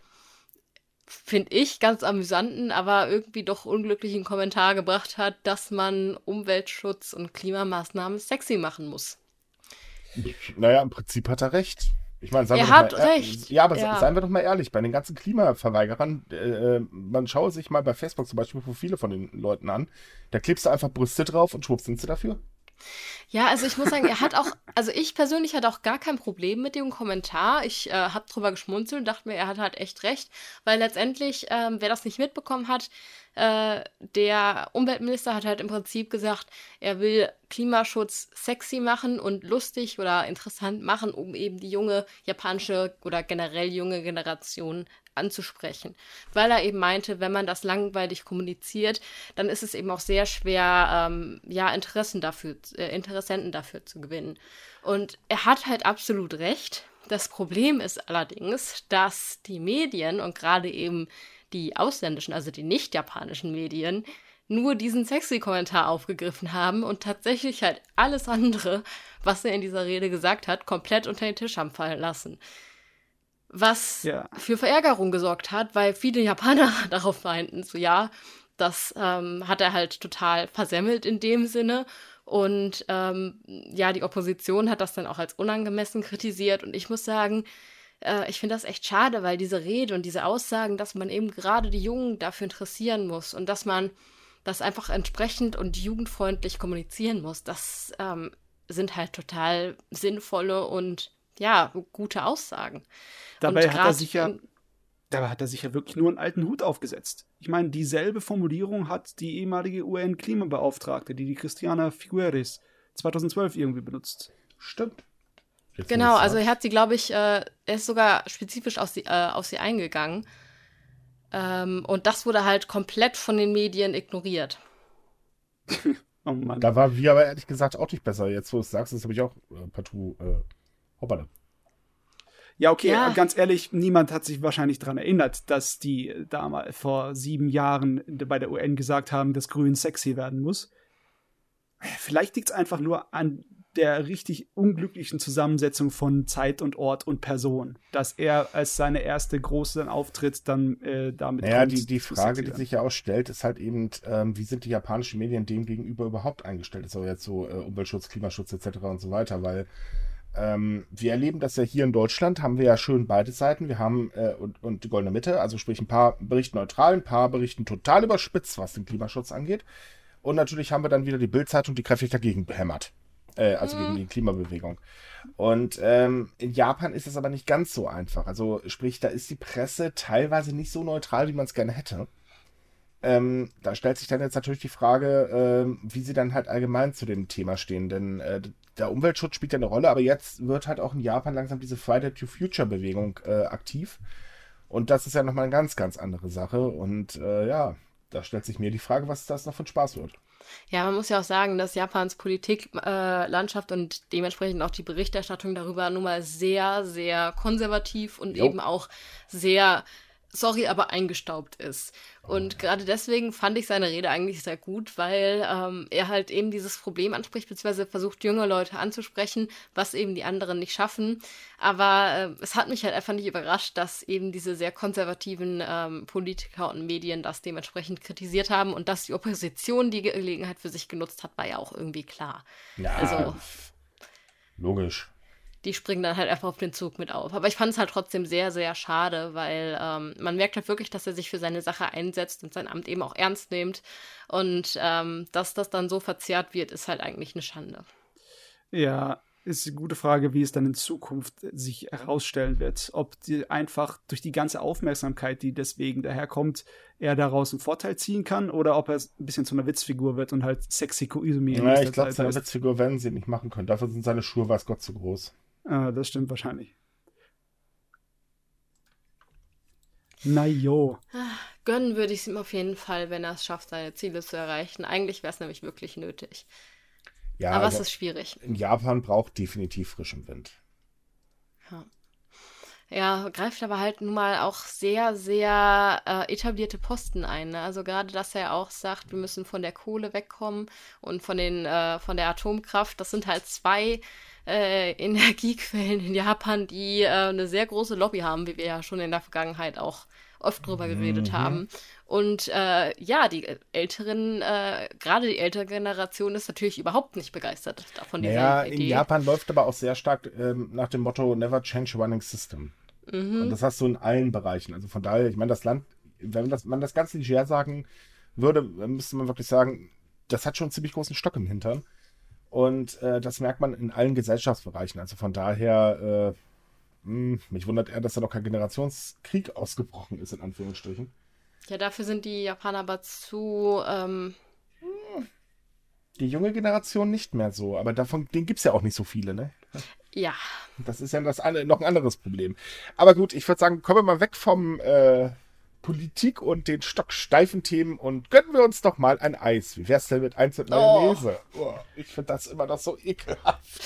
finde ich, ganz amüsanten, aber irgendwie doch unglücklichen Kommentar gebracht hat, dass man Umweltschutz und Klimamaßnahmen sexy machen muss. Naja, im Prinzip hat er recht. Ich meine, er hat recht. Ja, aber ja. seien wir doch mal ehrlich, bei den ganzen Klimaverweigerern, äh, man schaue sich mal bei Facebook zum Beispiel Profile von den Leuten an, da klebst du einfach Brüste drauf und schwupps sind sie dafür. Ja, also ich muss sagen, er hat auch, also ich persönlich hatte auch gar kein Problem mit dem Kommentar. Ich äh, habe drüber geschmunzelt und dachte mir, er hat halt echt recht, weil letztendlich, ähm, wer das nicht mitbekommen hat, äh, der Umweltminister hat halt im Prinzip gesagt, er will Klimaschutz sexy machen und lustig oder interessant machen, um eben die junge japanische oder generell junge Generation anzusprechen. Weil er eben meinte, wenn man das langweilig kommuniziert, dann ist es eben auch sehr schwer, ähm, ja, Interessen dafür, äh, Interessenten dafür zu gewinnen. Und er hat halt absolut recht. Das Problem ist allerdings, dass die Medien und gerade eben die ausländischen, also die nicht japanischen Medien, nur diesen sexy Kommentar aufgegriffen haben und tatsächlich halt alles andere, was er in dieser Rede gesagt hat, komplett unter den Tisch haben fallen lassen was ja. für Verärgerung gesorgt hat, weil viele Japaner (laughs) darauf meinten, so ja, das ähm, hat er halt total versemmelt in dem Sinne Und ähm, ja, die Opposition hat das dann auch als unangemessen kritisiert. Und ich muss sagen, äh, ich finde das echt schade, weil diese Rede und diese Aussagen, dass man eben gerade die Jungen dafür interessieren muss und dass man das einfach entsprechend und jugendfreundlich kommunizieren muss, das ähm, sind halt total sinnvolle und ja, gute Aussagen. Dabei hat er sich ja dabei hat er sich ja wirklich nur einen alten Hut aufgesetzt. Ich meine, dieselbe Formulierung hat die ehemalige UN-Klimabeauftragte, die die Christiana Figueres 2012 irgendwie benutzt. Stimmt. Jetzt genau, also er hat sie, glaube ich, äh, er ist sogar spezifisch auf sie, äh, auf sie eingegangen. Ähm, und das wurde halt komplett von den Medien ignoriert. (laughs) oh Mann. Da war wir aber ehrlich gesagt auch nicht besser. Jetzt, wo du es sagst, das habe ich auch äh, partout. Äh, hoppala. Ja, okay, ja. ganz ehrlich, niemand hat sich wahrscheinlich daran erinnert, dass die damals vor sieben Jahren bei der UN gesagt haben, dass Grün sexy werden muss. Vielleicht liegt es einfach nur an der richtig unglücklichen Zusammensetzung von Zeit und Ort und Person, dass er als seine erste große Auftritt dann äh, damit naja, kommt. die, die Frage, die sich ja auch stellt, ist halt eben, ähm, wie sind die japanischen Medien dem gegenüber überhaupt eingestellt? Ist auch jetzt so äh, Umweltschutz, Klimaschutz etc. und so weiter, weil ähm, wir erleben das ja hier in Deutschland, haben wir ja schön beide Seiten. Wir haben äh, und, und die goldene Mitte, also sprich ein paar berichten neutral, ein paar berichten total überspitzt, was den Klimaschutz angeht. Und natürlich haben wir dann wieder die Bildzeitung, die kräftig dagegen hämmert. Äh, also mhm. gegen die Klimabewegung. Und ähm, in Japan ist es aber nicht ganz so einfach. Also sprich, da ist die Presse teilweise nicht so neutral, wie man es gerne hätte. Ähm, da stellt sich dann jetzt natürlich die Frage, äh, wie sie dann halt allgemein zu dem Thema stehen. Denn äh, der Umweltschutz spielt ja eine Rolle, aber jetzt wird halt auch in Japan langsam diese Friday to Future Bewegung äh, aktiv. Und das ist ja nochmal eine ganz, ganz andere Sache. Und äh, ja, da stellt sich mir die Frage, was das noch für ein Spaß wird. Ja, man muss ja auch sagen, dass Japans Politiklandschaft äh, und dementsprechend auch die Berichterstattung darüber nun mal sehr, sehr konservativ und jo. eben auch sehr sorry, aber eingestaubt ist. Und gerade deswegen fand ich seine Rede eigentlich sehr gut, weil ähm, er halt eben dieses Problem anspricht, beziehungsweise versucht, junge Leute anzusprechen, was eben die anderen nicht schaffen. Aber äh, es hat mich halt einfach nicht überrascht, dass eben diese sehr konservativen ähm, Politiker und Medien das dementsprechend kritisiert haben und dass die Opposition die Gelegenheit für sich genutzt hat, war ja auch irgendwie klar. Ja, also, logisch die springen dann halt einfach auf den Zug mit auf. Aber ich fand es halt trotzdem sehr, sehr schade, weil ähm, man merkt halt wirklich, dass er sich für seine Sache einsetzt und sein Amt eben auch ernst nimmt. Und ähm, dass das dann so verzerrt wird, ist halt eigentlich eine Schande. Ja, ist eine gute Frage, wie es dann in Zukunft sich herausstellen wird. Ob die einfach durch die ganze Aufmerksamkeit, die deswegen daherkommt, er daraus einen Vorteil ziehen kann oder ob er ein bisschen zu einer Witzfigur wird und halt sexy Koizumi. Ja, ich glaube, seine Witzfigur werden sie nicht machen können. Dafür sind seine Schuhe, weiß Gott, zu groß. Ah, das stimmt wahrscheinlich. Na jo. Gönnen würde ich es ihm auf jeden Fall, wenn er es schafft, seine Ziele zu erreichen. Eigentlich wäre es nämlich wirklich nötig. Ja, aber also es ist schwierig. In Japan braucht definitiv frischen Wind. Ja. Ja, greift aber halt nun mal auch sehr, sehr äh, etablierte Posten ein. Ne? Also gerade, dass er auch sagt, wir müssen von der Kohle wegkommen und von den äh, von der Atomkraft. Das sind halt zwei äh, Energiequellen in Japan, die äh, eine sehr große Lobby haben, wie wir ja schon in der Vergangenheit auch oft drüber geredet mhm. haben. Und äh, ja, die älteren, äh, gerade die ältere Generation ist natürlich überhaupt nicht begeistert davon. Ja, naja, in Japan läuft aber auch sehr stark ähm, nach dem Motto Never Change Running System. Mhm. Und das hast du in allen Bereichen. Also von daher, ich meine, das Land, wenn das, man das ganz leger sagen würde, müsste man wirklich sagen, das hat schon einen ziemlich großen Stock im Hintern. Und äh, das merkt man in allen Gesellschaftsbereichen. Also von daher, äh, mh, hm, mich wundert eher, dass da noch kein Generationskrieg ausgebrochen ist, in Anführungsstrichen. Ja, dafür sind die Japaner aber zu. Ähm... Die junge Generation nicht mehr so, aber davon gibt es ja auch nicht so viele, ne? Ja. Das ist ja das noch ein anderes Problem. Aber gut, ich würde sagen, kommen wir mal weg vom äh, Politik und den stocksteifen Themen und gönnen wir uns doch mal ein Eis. Wie wär's denn mit Eins mit Mayonnaise? Oh. Oh, ich finde das immer noch so ekelhaft.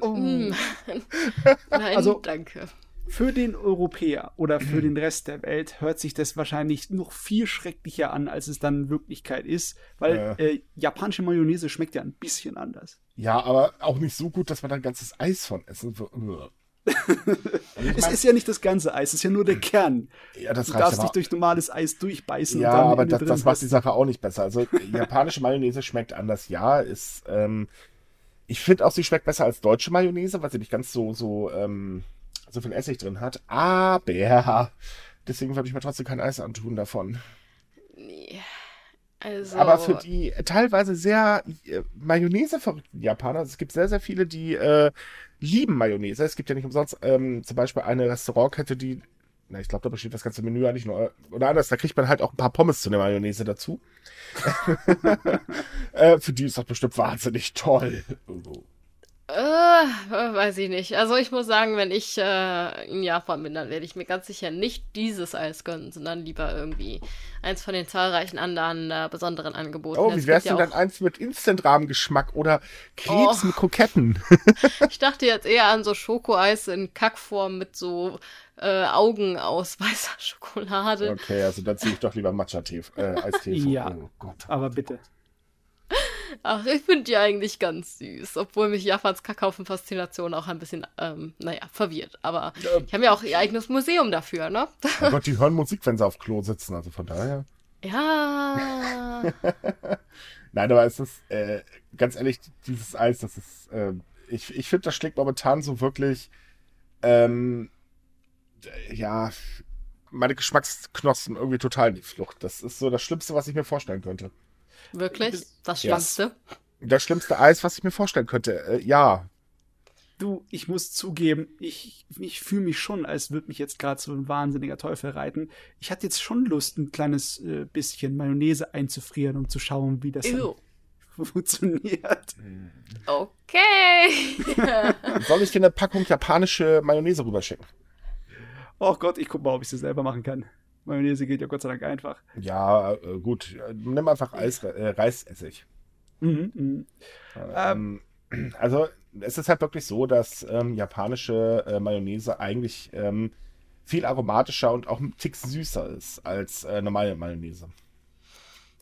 Oh. Mm. (laughs) Nein, also, danke. Für den Europäer oder für den Rest der Welt hört sich das wahrscheinlich noch viel schrecklicher an, als es dann in Wirklichkeit ist, weil äh. Äh, japanische Mayonnaise schmeckt ja ein bisschen anders. Ja, aber auch nicht so gut, dass man dann ganzes Eis von essen würde. Es ist ja nicht das ganze Eis, es ist ja nur der Kern. Ja, das du darfst nicht durch normales Eis durchbeißen. Ja, und dann aber das, das macht die Sache auch nicht besser. Also (laughs) japanische Mayonnaise schmeckt anders, ja. Ist, ähm, ich finde auch, sie schmeckt besser als deutsche Mayonnaise, weil sie nicht ganz so, so, ähm, so viel Essig drin hat. Aber deswegen würde ich mir trotzdem kein Eis antun davon. Nee. Also, Aber für die teilweise sehr äh, Mayonnaise-verrückten Japaner, also es gibt sehr, sehr viele, die äh, lieben Mayonnaise. Es gibt ja nicht umsonst ähm, zum Beispiel eine Restaurantkette, die, na, ich glaube, da besteht das ganze Menü nicht nur, oder anders, da kriegt man halt auch ein paar Pommes zu der Mayonnaise dazu. (laughs) äh, für die ist das bestimmt wahnsinnig toll. Äh, weiß ich nicht. Also ich muss sagen, wenn ich äh, in Japan bin, dann werde ich mir ganz sicher nicht dieses Eis gönnen, sondern lieber irgendwie eins von den zahlreichen anderen äh, besonderen Angeboten. Oh, wie wär's ja denn dann auch- eins mit Instant-Rahmengeschmack oder Krebs Oh. mit Kroketten? (laughs) Ich dachte jetzt eher an so Schokoeis in Kackform mit so äh, Augen aus (laughs) weißer Schokolade. Okay, also dann ziehe ich doch lieber Matcha-Tee, äh, Eistee. Ja. Oh Gott. Aber bitte. Ach, ich finde die eigentlich ganz süß, obwohl mich Japans Kakaofen-Faszination auch ein bisschen, ähm, naja, verwirrt. Aber Ja. die haben ja auch ihr eigenes Museum dafür, ne? Oh Gott, die hören Musik, wenn sie auf Klo sitzen, also von daher. Ja. (laughs) Nein, aber es ist, äh, ganz ehrlich, dieses Eis, das ist, äh, ich, ich finde, das schlägt momentan so wirklich, ähm, äh, ja, meine Geschmacksknospen irgendwie total in die Flucht. Das ist so das Schlimmste, was ich mir vorstellen könnte. Wirklich? Das. Schlimmste? Das schlimmste Eis, was ich mir vorstellen könnte. Äh, ja. Du, ich muss zugeben, ich, ich fühle mich schon, als würde mich jetzt gerade so ein wahnsinniger Teufel reiten. Ich hatte jetzt schon Lust, ein kleines äh, bisschen Mayonnaise einzufrieren, um zu schauen, wie das (laughs) funktioniert. Okay. (laughs) Soll ich dir eine Packung japanische Mayonnaise rüberschicken? Oh Gott, ich guck mal, ob ich sie selber machen kann. Mayonnaise geht ja Gott sei Dank einfach. Ja, äh, gut. Äh, Nimm einfach Eis, äh, Reisessig. Mhm, mhm. Ähm, (clears throat) also es ist halt wirklich so, dass ähm, japanische äh, Mayonnaise eigentlich ähm, viel aromatischer und auch ein Tick süßer ist als äh, normale Mayonnaise.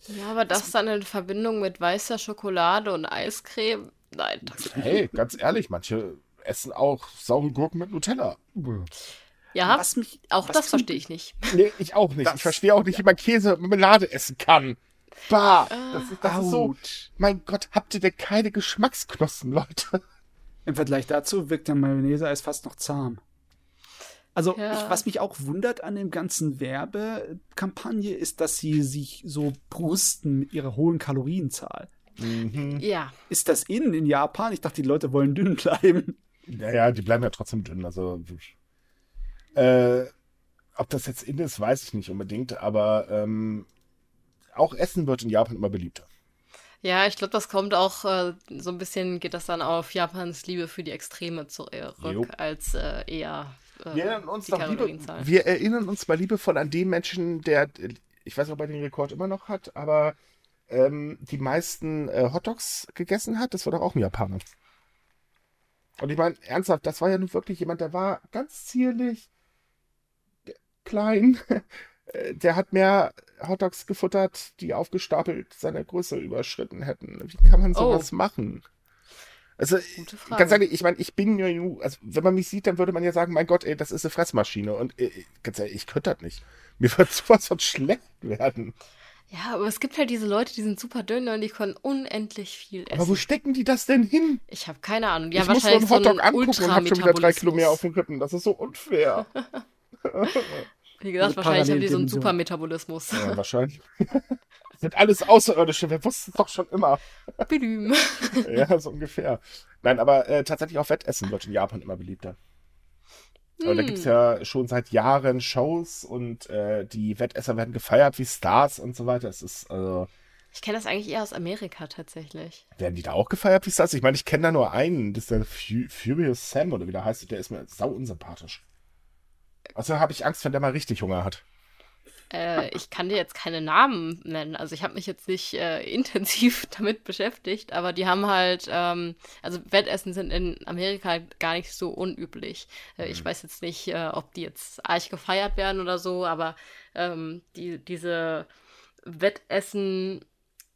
ja, aber das dann in Verbindung mit weißer Schokolade und Eiscreme? Nein. Hey, ganz ehrlich, manche essen auch saure Gurken mit Nutella. Ja, Was mich, auch was das verstehe ich nicht. Nee, (laughs) ich auch nicht. Das- ich verstehe auch nicht, wie man Käse mit Marmelade essen kann. Bah, das ist, das ist so. Mein Gott, habt ihr denn keine Geschmacksknospen, Leute? Im Vergleich dazu wirkt der Mayonnaise-Eis fast noch zahm. Also, Ja. ich, was mich auch wundert an dem ganzen Werbekampagne, ist, dass sie sich so brusten mit ihrer hohen Kalorienzahl. Mhm. Ja. Ist das in in Japan? Ich dachte, die Leute wollen dünn bleiben. Ja, ja, die bleiben ja trotzdem dünn. Also, äh, ob das jetzt in ist, weiß ich nicht unbedingt, aber ähm, auch Essen wird in Japan immer beliebter. Ja, ich glaube, das kommt auch äh, so ein bisschen, geht das dann auf Japans Liebe für die Extreme zurück, Jo. als äh, eher äh, Wir erinnern uns die doch liebe, wir erinnern uns mal liebevoll an den Menschen, der, ich weiß nicht, ob er den Rekord immer noch hat, aber ähm, die meisten äh, Hotdogs gegessen hat. Das war doch auch ein Japaner. Und ich meine, ernsthaft, das war ja nun wirklich jemand, der war ganz zierlich, klein. (laughs) Äh, Der hat mehr Hotdogs gefuttert, die aufgestapelt seine Größe überschritten hätten. Wie kann man sowas machen? Also, ganz ehrlich, ich meine, ich bin ja, also wenn man mich sieht, dann würde man ja sagen, mein Gott, ey, das ist eine Fressmaschine. Und äh, ganz ehrlich, ich könnte das nicht. Mir wird (laughs) sowas von schlecht werden. Ja, aber es gibt halt diese Leute, die sind super dünn und die können unendlich viel essen. Aber wo stecken die das denn hin? ich habe keine Ahnung. Die ich muss nur einen Hotdog so einen angucken und habe schon wieder drei Kilo mehr auf den Rippen. Das ist so unfair. (laughs) Wie gesagt, Also wahrscheinlich haben die so einen. Supermetabolismus. ja, (laughs) wahrscheinlich. Das (laughs) sind alles Außerirdische. Wir wussten es doch schon immer. Bidüm. (laughs) Ja, so ungefähr. Nein, aber äh, tatsächlich auch Wettessen wird in Japan immer beliebter. Aber da Hm. gibt es ja schon seit Jahren Shows und äh, die Wettesser werden gefeiert wie Stars und so weiter. Es ist, also, Ich kenne das eigentlich eher aus Amerika tatsächlich. werden die da auch gefeiert wie Stars? Ich meine, ich kenne da nur einen, das ist der Fu Furious Sam oder wie der heißt, der ist mir sau unsympathisch. Also habe ich Angst, wenn der mal richtig Hunger hat. Äh, ich kann dir jetzt keine Namen nennen. Also ich habe mich jetzt nicht äh, (laughs) intensiv damit beschäftigt, aber die haben halt, ähm, also Wettessen sind in Amerika halt gar nicht so unüblich. Äh, ich weiß jetzt nicht, äh, ob die jetzt arg gefeiert werden oder so, aber ähm, die, diese Wettessen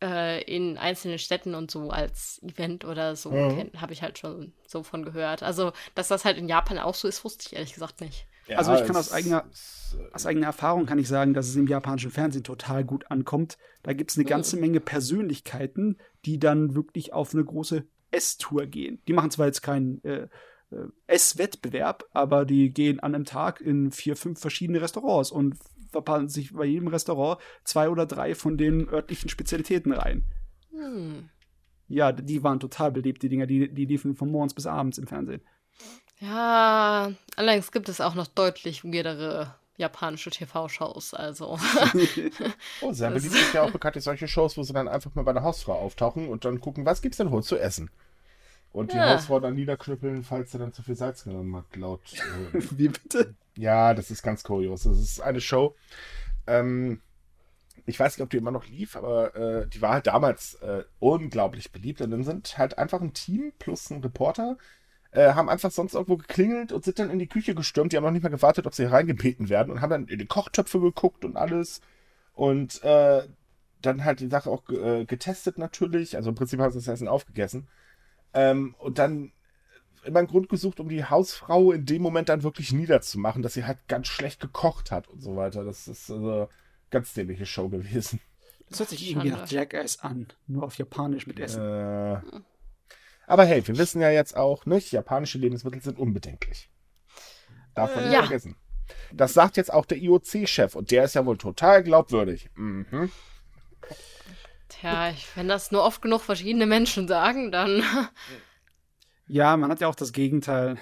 äh, in einzelnen Städten und so als Event oder so mhm. habe ich halt schon so von gehört. Also, dass das halt in Japan auch so ist, wusste ich ehrlich gesagt nicht. Ja, also ich kann aus eigener, äh, aus eigener Erfahrung kann ich sagen, dass es im japanischen Fernsehen total gut ankommt. Da gibt es eine ganze. Menge Persönlichkeiten, die dann wirklich auf eine große Esstour gehen. Die machen zwar jetzt keinen äh, äh, Esswettbewerb, aber die gehen an einem Tag in vier, fünf verschiedene Restaurants und verpassen sich bei jedem Restaurant zwei oder drei von den örtlichen Spezialitäten rein. Hm. Ja, die waren total beliebt, die Dinger, die, die liefen von morgens bis abends im Fernsehen. Ja, allerdings gibt es auch noch deutlich weirdere japanische TV-Shows, also. (laughs) (laughs) oh, sehr beliebt ist ja auch bekannt, solche Shows, wo sie dann einfach mal bei der Hausfrau auftauchen und dann gucken, was gibt's denn wohl zu essen? Und die ja. Hausfrau dann niederknüppeln, falls er dann zu viel Salz genommen hat, laut. Äh, (laughs) Wie bitte? Ja, das ist ganz kurios. Das ist eine Show. Ähm, ich weiß nicht, ob die immer noch lief, aber äh, die war halt damals äh, unglaublich beliebt. Und dann sind halt einfach ein Team plus ein Reporter, äh, haben einfach sonst irgendwo geklingelt und sind dann in die Küche gestürmt. Die haben noch nicht mal gewartet, ob sie reingebeten werden und haben dann in die Kochtöpfe geguckt und alles. Und äh, dann halt die Sache auch äh, getestet natürlich. Also im Prinzip haben sie das Essen aufgegessen. Ähm, und dann immer einen Grund gesucht, um die Hausfrau in dem Moment dann wirklich niederzumachen, dass sie halt ganz schlecht gekocht hat und so weiter. Das ist also ganz dämliche Show gewesen. Das hört sich irgendwie nach Jackass an, nur auf Japanisch mit Essen. Äh, aber hey, wir wissen ja jetzt auch, nicht, japanische Lebensmittel sind unbedenklich. Darf man nicht ja. vergessen. Das sagt jetzt auch der IOC-Chef und der ist ja wohl total glaubwürdig. Mhm. Tja, wenn das nur oft genug verschiedene Menschen sagen, dann. (laughs) Ja, man hat ja auch das Gegenteil.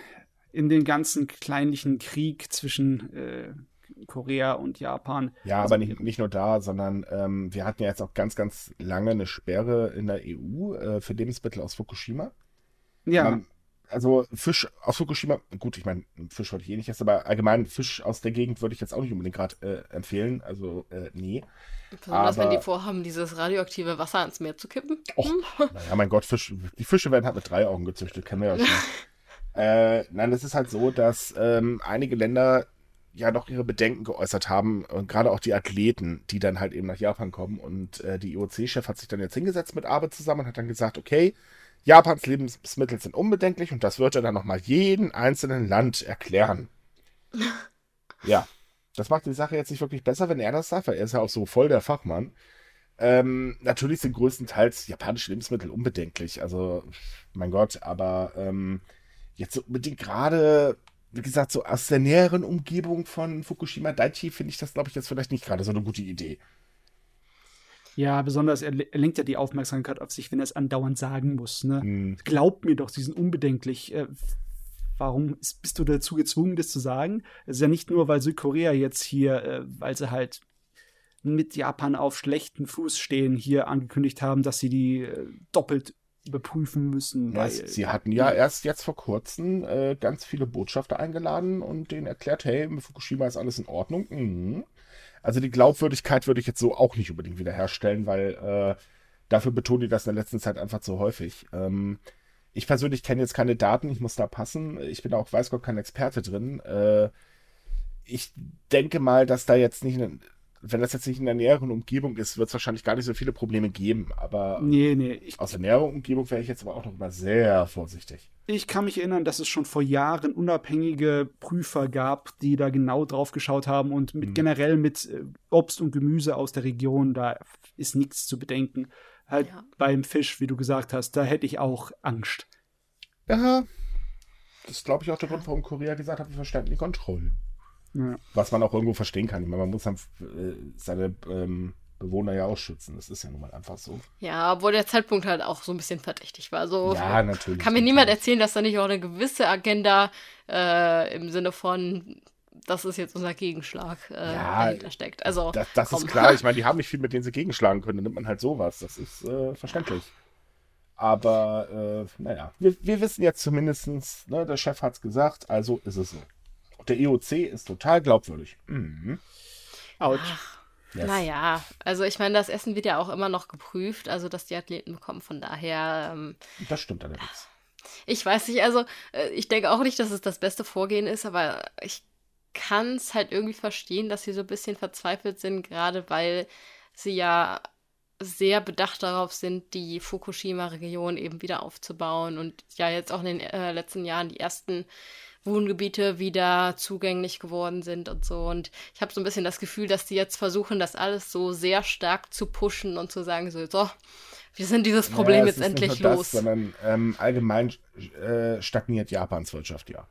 In den ganzen kleinlichen Krieg zwischen äh, Korea und Japan. Ja, also, aber nicht, nicht nur da, sondern ähm, wir hatten ja jetzt auch ganz, ganz lange eine Sperre in der EU äh, für Lebensmittel aus Fukushima. Ja. Man, also Fisch aus Fukushima, gut, ich meine, Fisch wollte ich eh nicht essen, aber allgemein Fisch aus der Gegend würde ich jetzt auch nicht unbedingt gerade äh, empfehlen. Also, äh, nee. Besonders aber, wenn die vorhaben, dieses radioaktive Wasser ins Meer zu kippen. Och, hm. (laughs) naja, mein Gott, Fisch, die Fische werden halt mit drei Augen gezüchtet, kennen wir ja schon. (laughs) äh, nein, es ist halt so, dass ähm, einige Länder ja doch ihre Bedenken geäußert haben, und gerade auch die Athleten, die dann halt eben nach Japan kommen. Und äh, die IOC-Chef hat sich dann jetzt hingesetzt mit Abe zusammen und hat dann gesagt, okay, Japans Lebensmittel sind unbedenklich und das wird er dann nochmal jeden einzelnen Land erklären. (laughs) ja, das macht die Sache jetzt nicht wirklich besser, wenn er das sagt, weil er ist ja auch so voll der Fachmann. Ähm, natürlich sind größtenteils japanische Lebensmittel unbedenklich. Also, mein Gott, aber ähm, jetzt so unbedingt gerade, wie gesagt, so aus der näheren Umgebung von Fukushima Daiichi finde ich das, glaube ich, jetzt vielleicht nicht gerade so eine gute Idee. Ja, besonders er, lenkt ja die Aufmerksamkeit auf sich, wenn er es andauernd sagen muss. Ne? Hm. Glaubt mir doch, sie sind unbedenklich. Äh, warum bist du dazu gezwungen, das zu sagen? Es ist ja nicht nur, weil Südkorea jetzt hier, äh, weil sie halt mit Japan auf schlechten Fuß stehen, hier angekündigt haben, dass sie die äh, doppelt überprüfen müssen. Ja, sie hatten ja erst jetzt vor kurzem äh, ganz viele Botschafter eingeladen und denen erklärt, hey, mit Fukushima ist alles in Ordnung. Mhm. Also die Glaubwürdigkeit würde ich jetzt so auch nicht unbedingt wiederherstellen, weil äh, dafür betonen die das in der letzten Zeit einfach zu häufig. Ähm, ich persönlich kenne jetzt keine Daten, ich muss da passen. Ich bin auch, weiß Gott, kein Experte drin. Äh, ich denke mal, dass da jetzt nicht, wenn das jetzt nicht in der näheren Umgebung ist, wird es wahrscheinlich gar nicht so viele Probleme geben. Aber nee, nee, ich, aus der näheren Umgebung wäre ich jetzt aber auch noch mal sehr vorsichtig. Ich kann mich erinnern, dass es schon vor Jahren unabhängige Prüfer gab, die da genau drauf geschaut haben und mit, hm. generell mit äh, Obst und Gemüse aus der Region, da ist nichts zu bedenken. Halt ja. beim Fisch, wie du gesagt hast, da hätte ich auch Angst. Ja, das ist, glaube ich, auch der Grund, warum Korea gesagt hat, wir verstanden die Kontrollen. Ja. Was man auch irgendwo verstehen kann. Ich meine, man muss dann, äh, seine ähm, Bewohner ja auch schützen. Das ist ja nun mal einfach so. Ja, obwohl der Zeitpunkt halt auch so ein bisschen verdächtig war. So, ja, natürlich. Kann mir niemand erzählen, dass da nicht auch eine gewisse Agenda äh, im Sinne von das ist jetzt unser Gegenschlag äh, ja, dahinter steckt. Also, das, das ist klar. (laughs) Ich meine, die haben nicht viel, mit denen sie gegenschlagen können. Dann nimmt man halt sowas. Das ist äh, verständlich. Aber äh, naja, wir, wir, wissen jetzt zumindest, ne, der Chef hat es gesagt, also ist es so. Der EOC ist total glaubwürdig. Mhm. Autsch. Yes. Naja, also ich meine, das Essen wird ja auch immer noch geprüft, also dass die Athleten bekommen. Von daher. Ähm, das stimmt allerdings. Ich weiß nicht, also äh, ich denke auch nicht, dass es das beste Vorgehen ist, aber ich kann es halt irgendwie verstehen, dass sie so ein bisschen verzweifelt sind, gerade weil sie ja sehr bedacht darauf sind, die Fukushima-Region eben wieder aufzubauen und ja jetzt auch in den äh, letzten Jahren die ersten Wohngebiete wieder zugänglich geworden sind und so. Und ich habe so ein bisschen das Gefühl, dass die jetzt versuchen, das alles so sehr stark zu pushen und zu sagen, so, so wir sind dieses Problem ja, jetzt endlich los. Das, sondern ähm, allgemein äh, stagniert Japans Wirtschaft ja.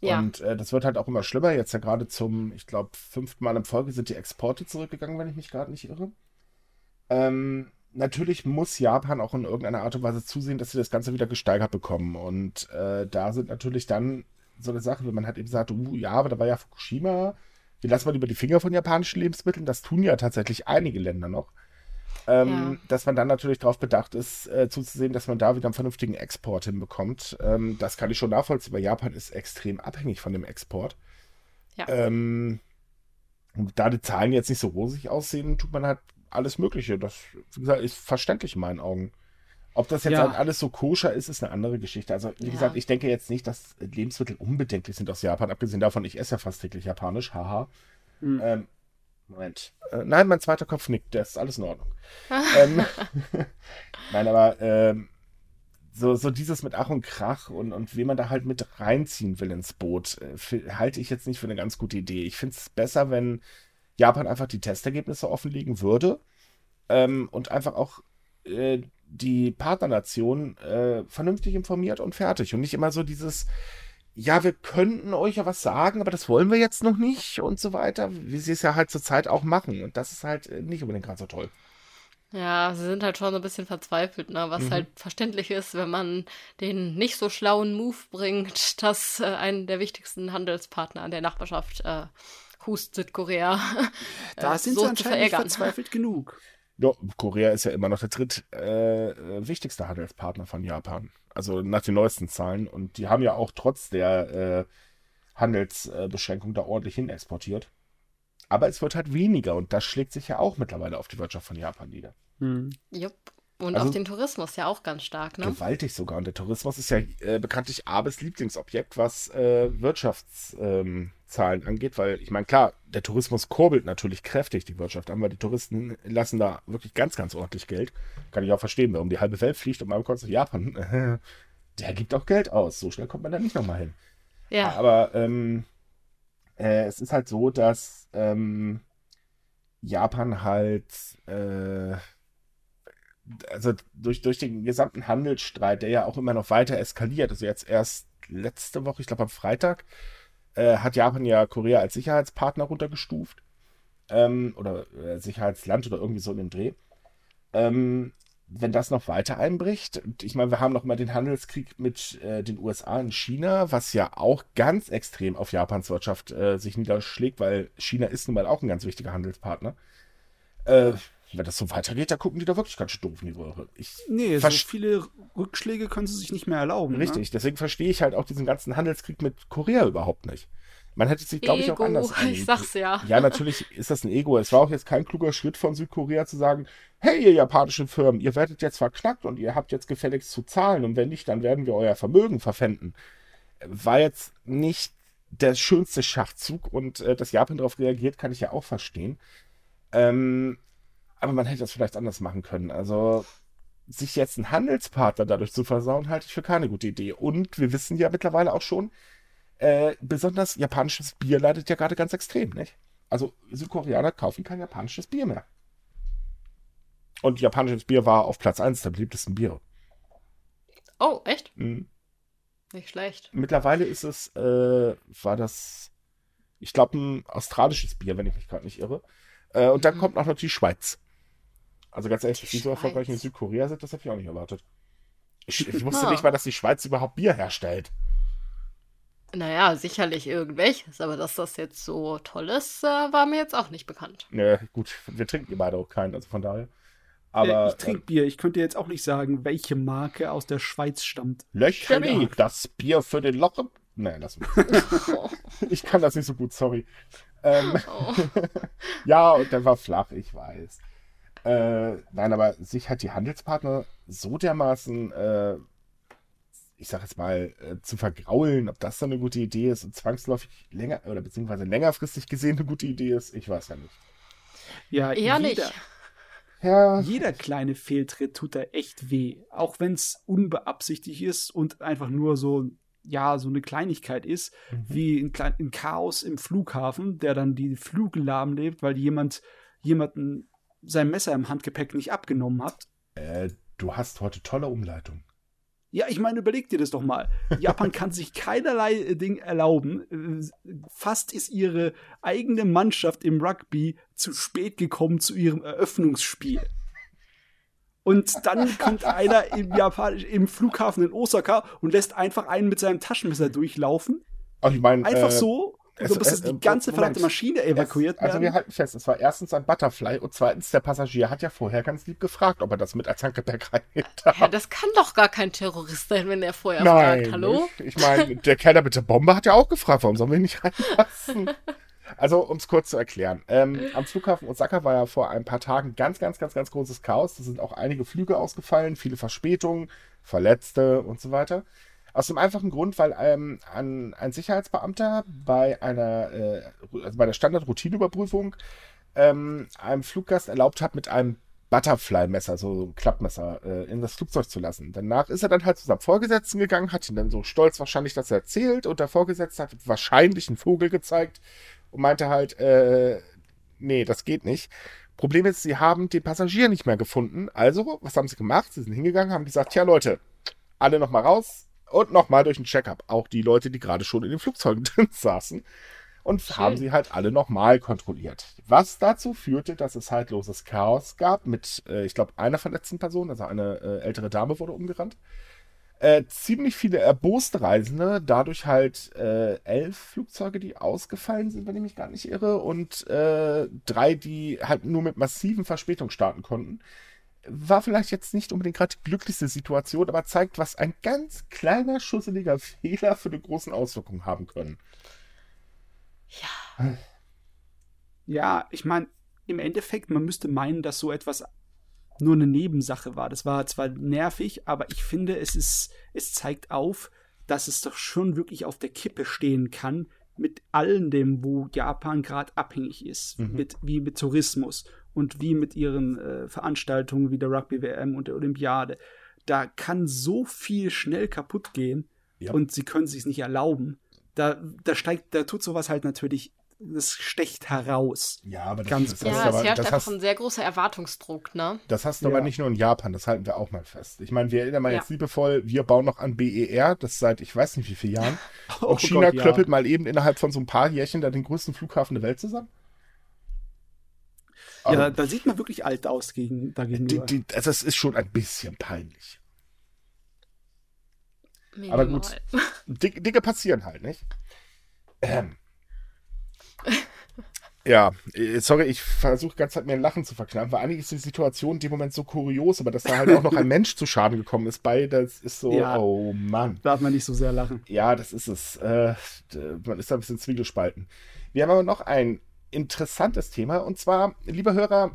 Ja. Und äh, das wird halt auch immer schlimmer. Jetzt ja gerade zum, ich glaube, fünften Mal in Folge sind die Exporte zurückgegangen, wenn ich mich gerade nicht irre. Ähm, natürlich muss Japan auch in irgendeiner Art und Weise zusehen, dass sie das Ganze wieder gesteigert bekommen. Und äh, da sind natürlich dann so eine Sache, wenn man halt eben sagt, uh, ja, aber da war ja Fukushima, wir lassen mal über die Finger von japanischen Lebensmitteln. Das tun ja tatsächlich einige Länder noch. Ähm, ja. Dass man dann natürlich darauf bedacht ist, äh, zuzusehen, dass man da wieder einen vernünftigen Export hinbekommt. Ähm, das kann ich schon nachvollziehen, weil Japan ist extrem abhängig von dem Export. Ja. Ähm, da die Zahlen jetzt nicht so rosig aussehen, tut man halt alles Mögliche. Das, wie gesagt, ist verständlich in meinen Augen. Ob das jetzt ja. halt alles so koscher ist, ist eine andere Geschichte. Also, wie ja. gesagt, ich denke jetzt nicht, dass Lebensmittel unbedenklich sind aus Japan. Abgesehen davon, ich esse ja fast täglich japanisch. Haha. Mhm. Ähm, Moment. Äh, nein, mein zweiter Kopf nickt. Der ist alles in Ordnung. (laughs) ähm, (laughs) nein, aber ähm, so, so dieses mit Ach und Krach und, und wie man da halt mit reinziehen will ins Boot, äh, halte ich jetzt nicht für eine ganz gute Idee. Ich finde es besser, wenn Japan einfach die Testergebnisse offenlegen würde ähm, und einfach auch äh, die Partnernation äh, vernünftig informiert und fertig. Und nicht immer so dieses, ja, wir könnten euch ja was sagen, aber das wollen wir jetzt noch nicht und so weiter, wie sie es ja halt zurzeit auch machen. Und das ist halt äh, nicht unbedingt gerade so toll. Ja, sie sind halt schon so ein bisschen verzweifelt, ne? was mhm. halt verständlich ist, wenn man den nicht so schlauen Move bringt, (laughs) dass äh, einen der wichtigsten Handelspartner an der Nachbarschaft äh, Hust Südkorea. (laughs) Da äh, sind so sie anscheinend verzweifelt genug. Ja, Korea ist ja immer noch der dritt äh, wichtigste Handelspartner von Japan. Also nach den neuesten Zahlen. Und die haben ja auch trotz der äh, Handelsbeschränkung da ordentlich hin exportiert. Aber es wird halt weniger und das schlägt sich ja auch mittlerweile auf die Wirtschaft von Japan nieder. Hm. Jupp. Und also, auf den Tourismus ja auch ganz stark, ne? Gewaltig sogar. Und der Tourismus ist ja äh, bekanntlich Abes Lieblingsobjekt, was äh, Wirtschaftszahlen ähm, angeht, weil ich meine, klar, der Tourismus kurbelt natürlich kräftig die Wirtschaft an, weil die Touristen lassen da wirklich ganz, ganz ordentlich Geld. Kann ich auch verstehen, wer um die halbe Welt fliegt und mal kurz nach Japan, (laughs) der gibt auch Geld aus. So schnell kommt man da nicht nochmal hin. Ja. Aber ähm, äh, es ist halt so, dass ähm, Japan halt äh, also durch, durch den gesamten Handelsstreit, der ja auch immer noch weiter eskaliert, also jetzt erst letzte Woche, ich glaube am Freitag, äh, hat Japan ja Korea als Sicherheitspartner runtergestuft. Ähm, oder äh, Sicherheitsland oder irgendwie so in dem Dreh. Ähm, wenn das noch weiter einbricht, ich meine, wir haben noch mal den Handelskrieg mit äh, den USA und China, was ja auch ganz extrem auf Japans Wirtschaft äh, sich niederschlägt, weil China ist nun mal auch ein ganz wichtiger Handelspartner. Äh, wenn das so weitergeht, da gucken die da wirklich ganz doof in die Röhre. Ich nee, so viele Rückschläge können sie sich nicht mehr erlauben. Ne? Richtig, ne? deswegen verstehe ich halt auch diesen ganzen Handelskrieg mit Korea überhaupt nicht. Man hätte sich, glaube ich, auch anders. (laughs) Ich sag's ja. Ja, natürlich ist das ein Ego. Es war auch jetzt kein kluger Schritt von Südkorea zu sagen, hey, ihr japanischen Firmen, ihr werdet jetzt verknackt und ihr habt jetzt gefälligst zu zahlen und wenn nicht, dann werden wir euer Vermögen verpfänden. War jetzt nicht der schönste Schachzug und äh, dass Japan darauf reagiert, kann ich ja auch verstehen. Ähm, aber man hätte das vielleicht anders machen können. Also sich jetzt einen Handelspartner dadurch zu versauen, halte ich für keine gute Idee. Und wir wissen ja mittlerweile auch schon, äh, besonders japanisches Bier leidet ja gerade ganz extrem, nicht? Also Südkoreaner kaufen kein japanisches Bier mehr. Und japanisches Bier war auf Platz 1 der beliebtesten Biere. Oh, echt? Mhm. Nicht schlecht. Mittlerweile ist es, äh, war das, ich glaube, ein australisches Bier, wenn ich mich gerade nicht irre. Äh, und dann mhm. kommt auch noch die Schweiz. Also ganz ehrlich, dass die so erfolgreich in Südkorea sind, das habe ich auch nicht erwartet. Ich, ich wusste ah. nicht mal, dass die Schweiz überhaupt Bier herstellt. Naja, sicherlich irgendwelches, aber dass das jetzt so toll ist, äh, war mir jetzt auch nicht bekannt. Ja, gut, wir trinken beide auch keinen, also von daher. Aber, äh, ich trinke äh, Bier, ich könnte jetzt auch nicht sagen, welche Marke aus der Schweiz stammt. Löcherli, das Bier für den Loch. Nein, lass mich. (laughs) ich kann das nicht so gut, sorry. Ähm, oh. (laughs) ja, und der war flach, ich weiß. Äh, nein, aber sich hat die Handelspartner so dermaßen, äh, ich sag jetzt mal, äh, zu vergraulen, ob das dann eine gute Idee ist und zwangsläufig länger oder beziehungsweise längerfristig gesehen eine gute Idee ist, ich weiß ja nicht. Ja, eher jeder, nicht. Ja. Jeder kleine Fehltritt tut da echt weh. Auch wenn es unbeabsichtigt ist und einfach nur so, ja, so eine Kleinigkeit ist, mhm. wie ein, ein, Chaos im Flughafen, der dann die Flügel lahmlebt, weil jemand jemanden sein Messer im Handgepäck nicht abgenommen hat. Äh, du hast heute tolle Umleitung. Ja, ich meine, überleg dir das doch mal. Japan (laughs) kann sich keinerlei äh, Ding erlauben. Äh, fast ist ihre eigene Mannschaft im Rugby zu spät gekommen zu ihrem Eröffnungsspiel. Und dann kommt einer im, Japan im Flughafen in Osaka und lässt einfach einen mit seinem Taschenmesser durchlaufen. Ach, ich meine, einfach äh, so also bis es, die ganze verdammte Maschine evakuiert es, Also wir halten fest, es war erstens ein Butterfly und zweitens der Passagier hat ja vorher ganz lieb gefragt, ob er das mit als Handgepäck reingeht. Ja, das kann doch gar kein Terrorist sein, wenn er vorher Nein, fragt. Hallo? Nicht. Ich meine, der Kerl mit der Bombe hat ja auch gefragt, warum sollen wir ihn nicht reinlassen? Also, um es kurz zu erklären. Ähm, am Flughafen Osaka war ja vor ein paar Tagen ganz, ganz, ganz, ganz großes Chaos. Da sind auch einige Flüge ausgefallen, viele Verspätungen, Verletzte und so weiter. Aus dem einfachen Grund, weil ähm, ein, ein, Sicherheitsbeamter bei einer, äh, also bei der Standardroutineüberprüfung ähm, einem Fluggast erlaubt hat, mit einem Butterfly-Messer, so ein Klappmesser, äh, in das Flugzeug zu lassen. Danach ist er dann halt zu seinem Vorgesetzten gegangen, hat ihn dann so stolz wahrscheinlich das erzählt und der Vorgesetzte hat wahrscheinlich einen Vogel gezeigt und meinte halt, äh, nee, das geht nicht. Problem ist, sie haben den Passagier nicht mehr gefunden. Also, was haben sie gemacht? Sie sind hingegangen, haben gesagt, ja Leute, alle nochmal raus, und nochmal durch ein Checkup. Auch die Leute, die gerade schon in den Flugzeugen (laughs) drin saßen. Und Schön. haben sie halt alle nochmal kontrolliert. Was dazu führte, dass es halt loses Chaos gab mit, äh, ich glaube, einer verletzten Person, also eine äh, ältere Dame wurde umgerannt. Äh, ziemlich viele erboste Reisende, dadurch halt äh, elf Flugzeuge, die ausgefallen sind, wenn ich mich gar nicht irre, und äh, drei, die halt nur mit massiven Verspätungen starten konnten war vielleicht jetzt nicht unbedingt gerade die glücklichste Situation, aber zeigt, was ein ganz kleiner, schusseliger (laughs) Fehler für eine großen Auswirkung haben können. Ja. Ja, ich meine, im Endeffekt, man müsste meinen, dass so etwas nur eine Nebensache war. Das war zwar nervig, aber ich finde, es ist, es zeigt auf, dass es doch schon wirklich auf der Kippe stehen kann mit allem dem, wo Japan gerade abhängig ist, mhm. mit, wie mit Tourismus und wie mit ihren äh, Veranstaltungen wie der Rugby-WM und der Olympiade. Da kann so viel schnell kaputt gehen ja. und sie können sich nicht erlauben. Da, da steigt, da tut sowas halt natürlich das stecht heraus. Ja, aber das, Ganz das, das, ja, aber, es herrscht einfach hast, ein sehr großer Erwartungsdruck, ne? Das hast du ja. aber nicht nur in Japan, das halten wir auch mal fest. Ich meine, wir erinnern mal ja. jetzt liebevoll, wir bauen noch an BER, das seit ich weiß nicht wie vielen Jahren. (laughs) oh Und China Gott, klöppelt mal eben innerhalb von so ein paar Jährchen da den größten Flughafen der Welt zusammen. Ja, da, da, sieht man wirklich alt aus gegen, dagegen. Die, die, also es ist schon ein bisschen peinlich. Minimal. Aber gut, Dinge passieren halt, nicht? Ähm. (laughs) Ja, äh, sorry, ich versuche ganz halt mir ein Lachen zu verkneifen, weil eigentlich ist die Situation in dem Moment so kurios, aber dass da halt auch noch ein Mensch zu Schaden gekommen ist bei, das ist so, ja, oh Mann. Darf man nicht so sehr lachen. Ja, das ist es. Äh, man ist da ein bisschen zwiegespalten. Wir haben aber noch ein interessantes Thema. Und zwar, liebe Hörer,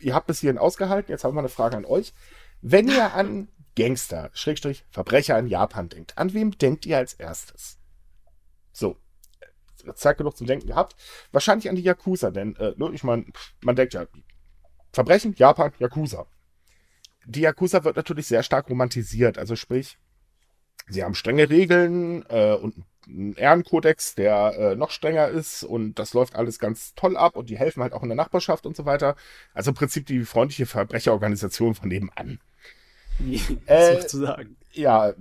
ihr habt bis hierhin ausgehalten. Jetzt haben wir eine Frage an euch. Wenn ihr an Gangster, Schrägstrich, Verbrecher in Japan denkt, an wem denkt ihr als erstes? So. Zeit genug zum Denken gehabt. Wahrscheinlich an die Yakuza, denn, äh, ne, ich meine, man denkt ja, Verbrechen, Japan, Yakuza. Die Yakuza wird natürlich sehr stark romantisiert. Also sprich, sie haben strenge Regeln äh, und einen Ehrenkodex, der äh, noch strenger ist und das läuft alles ganz toll ab und die helfen halt auch in der Nachbarschaft und so weiter. Also im Prinzip die freundliche Verbrecherorganisation von nebenan. (laughs) (laughs) äh, sozusagen. Ja,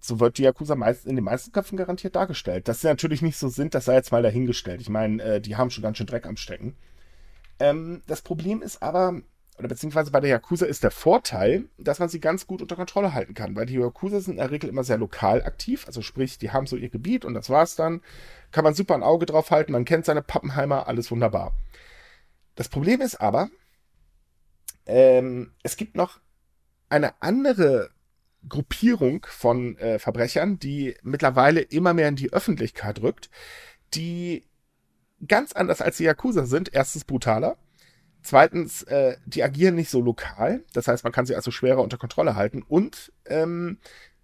so wird die Yakuza meist, in den meisten Köpfen garantiert dargestellt. Dass sie natürlich nicht so sind, das sei jetzt mal dahingestellt. Ich meine, äh, die haben schon ganz schön Dreck am Stecken. Ähm, das Problem ist aber, oder beziehungsweise bei der Yakuza ist der Vorteil, dass man sie ganz gut unter Kontrolle halten kann, weil die Yakuza sind in der Regel immer sehr lokal aktiv, also sprich, die haben so ihr Gebiet und das war's dann. Kann man super ein Auge drauf halten, man kennt seine Pappenheimer, alles wunderbar. Das Problem ist aber, ähm, es gibt noch eine andere Gruppierung von äh, Verbrechern, die mittlerweile immer mehr in die Öffentlichkeit rückt, die ganz anders als die Yakuza sind. Erstens brutaler Zweitens, äh, die agieren nicht so lokal. Das heißt, man kann sie also schwerer unter Kontrolle halten. Und ähm,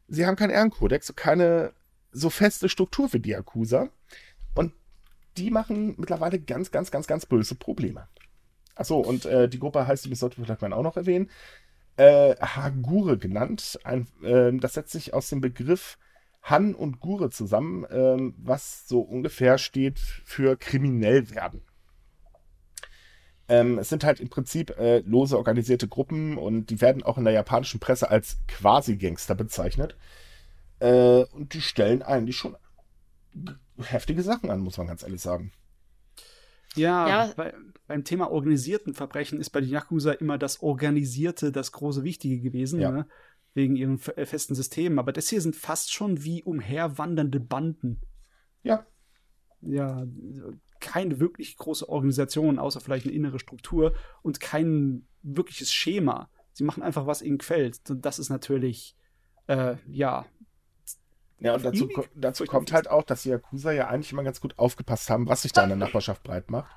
sie haben keinen Ehrenkodex, keine so feste Struktur wie die Yakuza. Und die machen mittlerweile ganz, ganz, ganz, ganz böse Probleme. Achso, und äh, die Gruppe heißt, das sollte vielleicht auch noch erwähnen, äh, Hagure genannt. Ein, äh, das setzt sich aus dem Begriff Han und Gure zusammen, äh, was so ungefähr steht für kriminell werden. Ähm, es sind halt im Prinzip äh, lose organisierte Gruppen und die werden auch in der japanischen Presse als Quasi-Gangster bezeichnet. Äh, und die stellen eigentlich schon heftige Sachen an, muss man ganz ehrlich sagen. Ja, ja. Bei, beim Thema organisierten Verbrechen ist bei den Yakuza immer das Organisierte das große Wichtige gewesen, ja. ne? wegen ihren äh, festen Systemen. Aber das hier sind fast schon wie umherwandernde Banden. Ja. Ja, keine wirklich große Organisation, außer vielleicht eine innere Struktur und kein wirkliches Schema. Sie machen einfach, was ihnen gefällt. Und das ist natürlich, äh, ja, ja, und dazu, dazu kommt halt auch, dass die Yakuza ja eigentlich immer ganz gut aufgepasst haben, was sich da in der Nachbarschaft breit macht.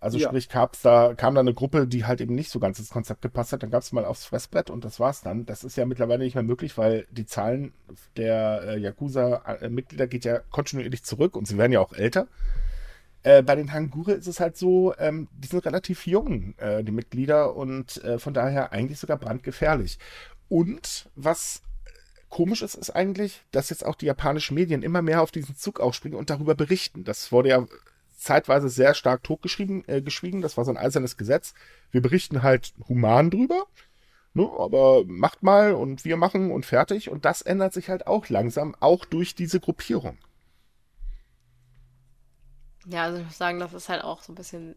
Also ja. sprich, gab's da, kam da eine Gruppe, die halt eben nicht so ganz ins Konzept gepasst hat, dann gab es mal aufs Fressbrett und das war's dann. Das ist ja mittlerweile nicht mehr möglich, weil die Zahlen der äh, Yakuza-Mitglieder geht ja kontinuierlich zurück und sie werden ja auch älter. Äh, bei den Hangure ist es halt so, ähm, die sind relativ jung, äh, die Mitglieder, und äh, von daher eigentlich sogar brandgefährlich. Und was komisch ist, ist eigentlich, dass jetzt auch die japanischen Medien immer mehr auf diesen Zug aufspringen und darüber berichten. Das wurde ja zeitweise sehr stark totgeschrieben, äh, geschwiegen. Das war so ein eisernes Gesetz. Wir berichten halt human drüber. Ne, aber macht mal und wir machen und fertig. Und das ändert sich halt auch langsam, auch durch diese Gruppierung. Ja, also ich muss sagen, das ist halt auch so ein bisschen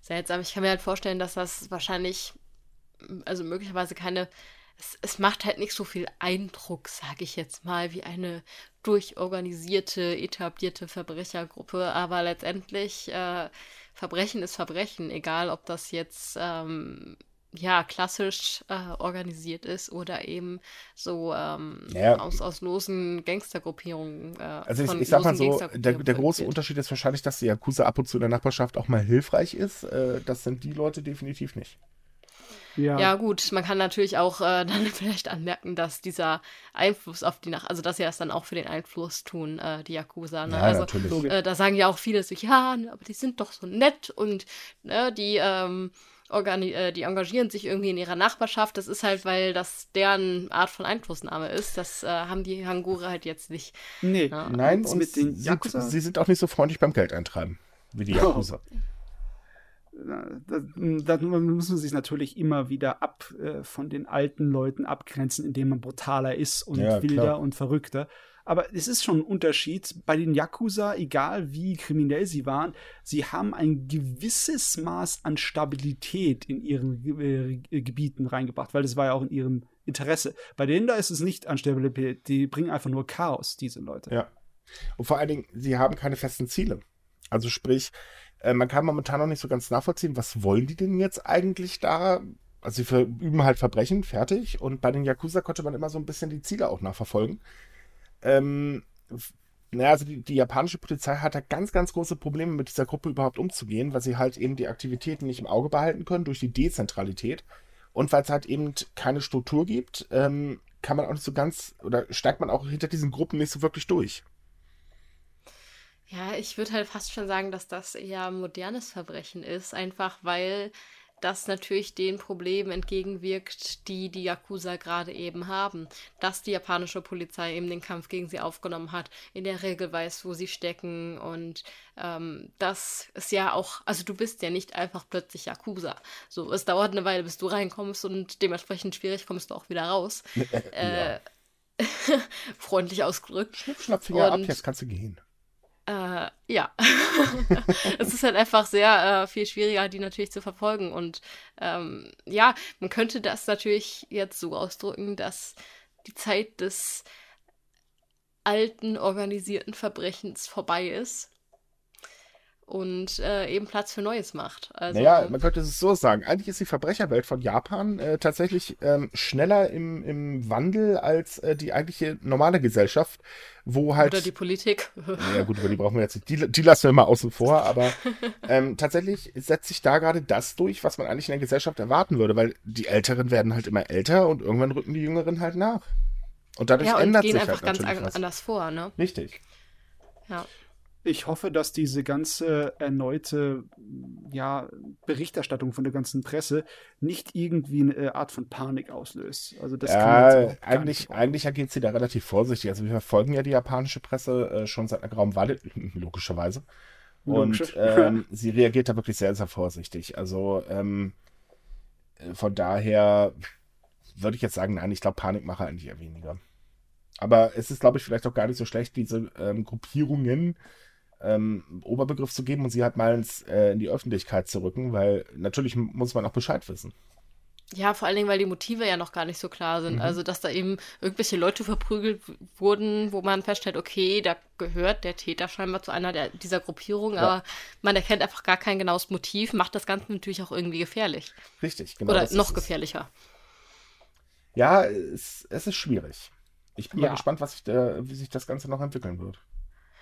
seltsam. Ich kann mir halt vorstellen, dass das wahrscheinlich, also möglicherweise keine es, es macht halt nicht so viel Eindruck, sage ich jetzt mal, wie eine durchorganisierte, etablierte Verbrechergruppe. Aber letztendlich, äh, Verbrechen ist Verbrechen, egal ob das jetzt ähm, ja, klassisch äh, organisiert ist oder eben so ähm, ja. aus, aus losen Gangstergruppierungen. Äh, also ich, ich sag mal so, der, der große Unterschied ist wahrscheinlich, dass die Yakuza ab und zu in der Nachbarschaft auch mal hilfreich ist. Äh, das sind die Leute definitiv nicht. Ja. ja, gut, man kann natürlich auch äh, (laughs) dann vielleicht anmerken, dass dieser Einfluss auf die Nacht, also dass sie das dann auch für den Einfluss tun, äh, die Yakuza. Ne? Ja, also äh, da sagen ja auch viele so, ja, aber die sind doch so nett und ne, die, ähm, äh, die engagieren sich irgendwie in ihrer Nachbarschaft. Das ist halt, weil das deren Art von Einflussnahme ist. Das äh, haben die Hangure halt jetzt nicht. Nee, ja. nein, und mit den Yakuza? Sie, sind auch nicht so freundlich beim Geld eintreiben wie die Yakuza. Oh da, da muss man sich natürlich immer wieder ab äh, von den alten Leuten abgrenzen, indem man brutaler ist und ja, wilder klar. und verrückter. Aber es ist schon ein Unterschied. Bei den Yakuza, egal wie kriminell sie waren, sie haben ein gewisses Maß an Stabilität in ihren äh, Gebieten reingebracht, weil das war ja auch in ihrem Interesse. Bei denen da ist es nicht an Stabilität. Die bringen einfach nur Chaos, diese Leute. Ja. Und vor allen Dingen, sie haben keine festen Ziele. Also sprich, äh, man kann momentan noch nicht so ganz nachvollziehen, was wollen die denn jetzt eigentlich da? Also sie üben halt Verbrechen, fertig. Und bei den Yakuza konnte man immer so ein bisschen die Ziele auch nachverfolgen. Ähm, naja, also die, die, japanische Polizei hat da ganz, ganz große Probleme mit dieser Gruppe überhaupt umzugehen, weil sie halt eben die Aktivitäten nicht im Auge behalten können durch die Dezentralität. Und weil es halt eben keine Struktur gibt, ähm, kann man auch nicht so ganz, oder steigt man auch hinter diesen Gruppen nicht so wirklich durch. Ja, ich würde halt fast schon sagen, dass das eher modernes Verbrechen ist, einfach weil das natürlich den Problemen entgegenwirkt, die die Yakuza gerade eben haben. Dass die japanische Polizei eben den Kampf gegen sie aufgenommen hat, in der Regel weiß, wo sie stecken und ähm, das ist ja auch, also du bist ja nicht einfach plötzlich Yakuza. So, es dauert eine Weile, bis du reinkommst und dementsprechend schwierig kommst du auch wieder raus. (laughs) äh, (laughs) freundlich ausgedrückt. Schnipp, schnapp, Finger und, ab, jetzt kannst du gehen. Äh, ja. (laughs) es ist halt einfach sehr äh, viel schwieriger, die natürlich zu verfolgen. Und ähm, ja, man könnte das natürlich jetzt so ausdrücken, dass die Zeit des alten organisierten Verbrechens vorbei ist und äh, eben Platz für Neues macht. Also, naja, man könnte es so sagen. Eigentlich ist die Verbrecherwelt von Japan äh, tatsächlich ähm, schneller im, im Wandel als äh, die eigentliche normale Gesellschaft, wo halt. Oder die Politik. ja, gut, über die brauchen wir jetzt nicht. Die, die lassen wir mal außen vor, aber (laughs) ähm, tatsächlich setzt sich da gerade das durch, was man eigentlich in der Gesellschaft erwarten würde, weil die Älteren werden halt immer älter und irgendwann rücken die Jüngeren halt nach. Und dadurch ja, und ändert gehen sich einfach halt ganz anders vor, ne? Richtig. Ja. Ich hoffe, dass diese ganze erneute ja, Berichterstattung von der ganzen Presse nicht irgendwie eine Art von Panik auslöst. Also das ja, eigentlich, eigentlich agiert sie da relativ vorsichtig. Also wir verfolgen ja die japanische Presse äh, schon seit einer grauen Weile, (laughs) logischerweise. Und Logisch. ähm, (laughs) sie reagiert da wirklich sehr, sehr vorsichtig. Also ähm, von daher würde ich jetzt sagen, nein, ich glaube, Panik mache eigentlich eher weniger. Aber es ist, glaube ich, vielleicht auch gar nicht so schlecht, diese ähm, Gruppierungen ähm, Oberbegriff zu geben und sie halt mal ins, äh, in die Öffentlichkeit zu rücken, weil natürlich muss man auch Bescheid wissen. Ja, vor allen Dingen, weil die Motive ja noch gar nicht so klar sind. Mhm. Also, dass da eben irgendwelche Leute verprügelt wurden, wo man feststellt, okay, da gehört der Täter scheinbar zu einer der, dieser Gruppierung, ja. aber man erkennt einfach gar kein genaues Motiv, macht das Ganze natürlich auch irgendwie gefährlich. Richtig, genau. Oder noch gefährlicher. Ja, es, es ist schwierig. Ich bin ja. mal gespannt, was sich da, wie sich das Ganze noch entwickeln wird.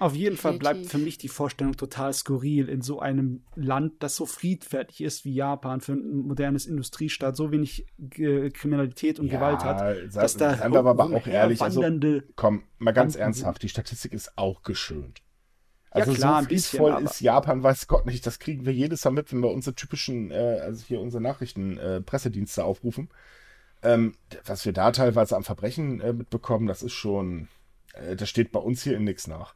Auf jeden Fall bleibt für mich die Vorstellung total skurril, in so einem Land, das so friedfertig ist wie Japan, für ein modernes Industriestaat, so wenig G Kriminalität und ja, Gewalt hat. Dass da seien wir aber auch ehrlich, also, komm, mal ganz ernsthaft, die Statistik ist auch geschönt. Also ja, klar, so friedvoll ist Japan, weiß Gott nicht. Das kriegen wir jedes Mal mit, wenn wir unsere typischen, äh, also hier unsere Nachrichten, äh, Pressedienste aufrufen. Ähm, was wir da teilweise am Verbrechen äh, mitbekommen, das ist schon, äh, das steht bei uns hier in nichts nach.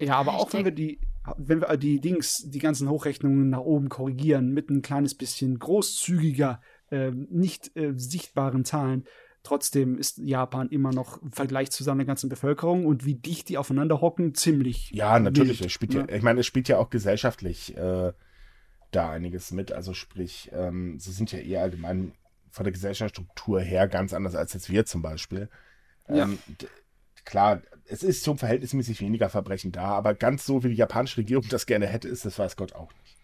Ja, aber auch wenn wir die, wenn wir die Dings, die ganzen Hochrechnungen nach oben korrigieren mit ein kleines bisschen großzügiger, äh, nicht äh, sichtbaren Zahlen, trotzdem ist Japan immer noch im Vergleich zu seiner ganzen Bevölkerung und wie dicht die aufeinander hocken, ziemlich. Ja, natürlich. Wild, spielt ne? ja, ich meine, es spielt ja auch gesellschaftlich äh, da einiges mit. Also sprich, ähm, sie sind ja eher allgemein von der Gesellschaftsstruktur her ganz anders als jetzt wir zum Beispiel. Ja. Ähm, klar, es ist zum verhältnismäßig weniger Verbrechen da, aber ganz so, wie die japanische Regierung das gerne hätte, ist das weiß Gott auch nicht.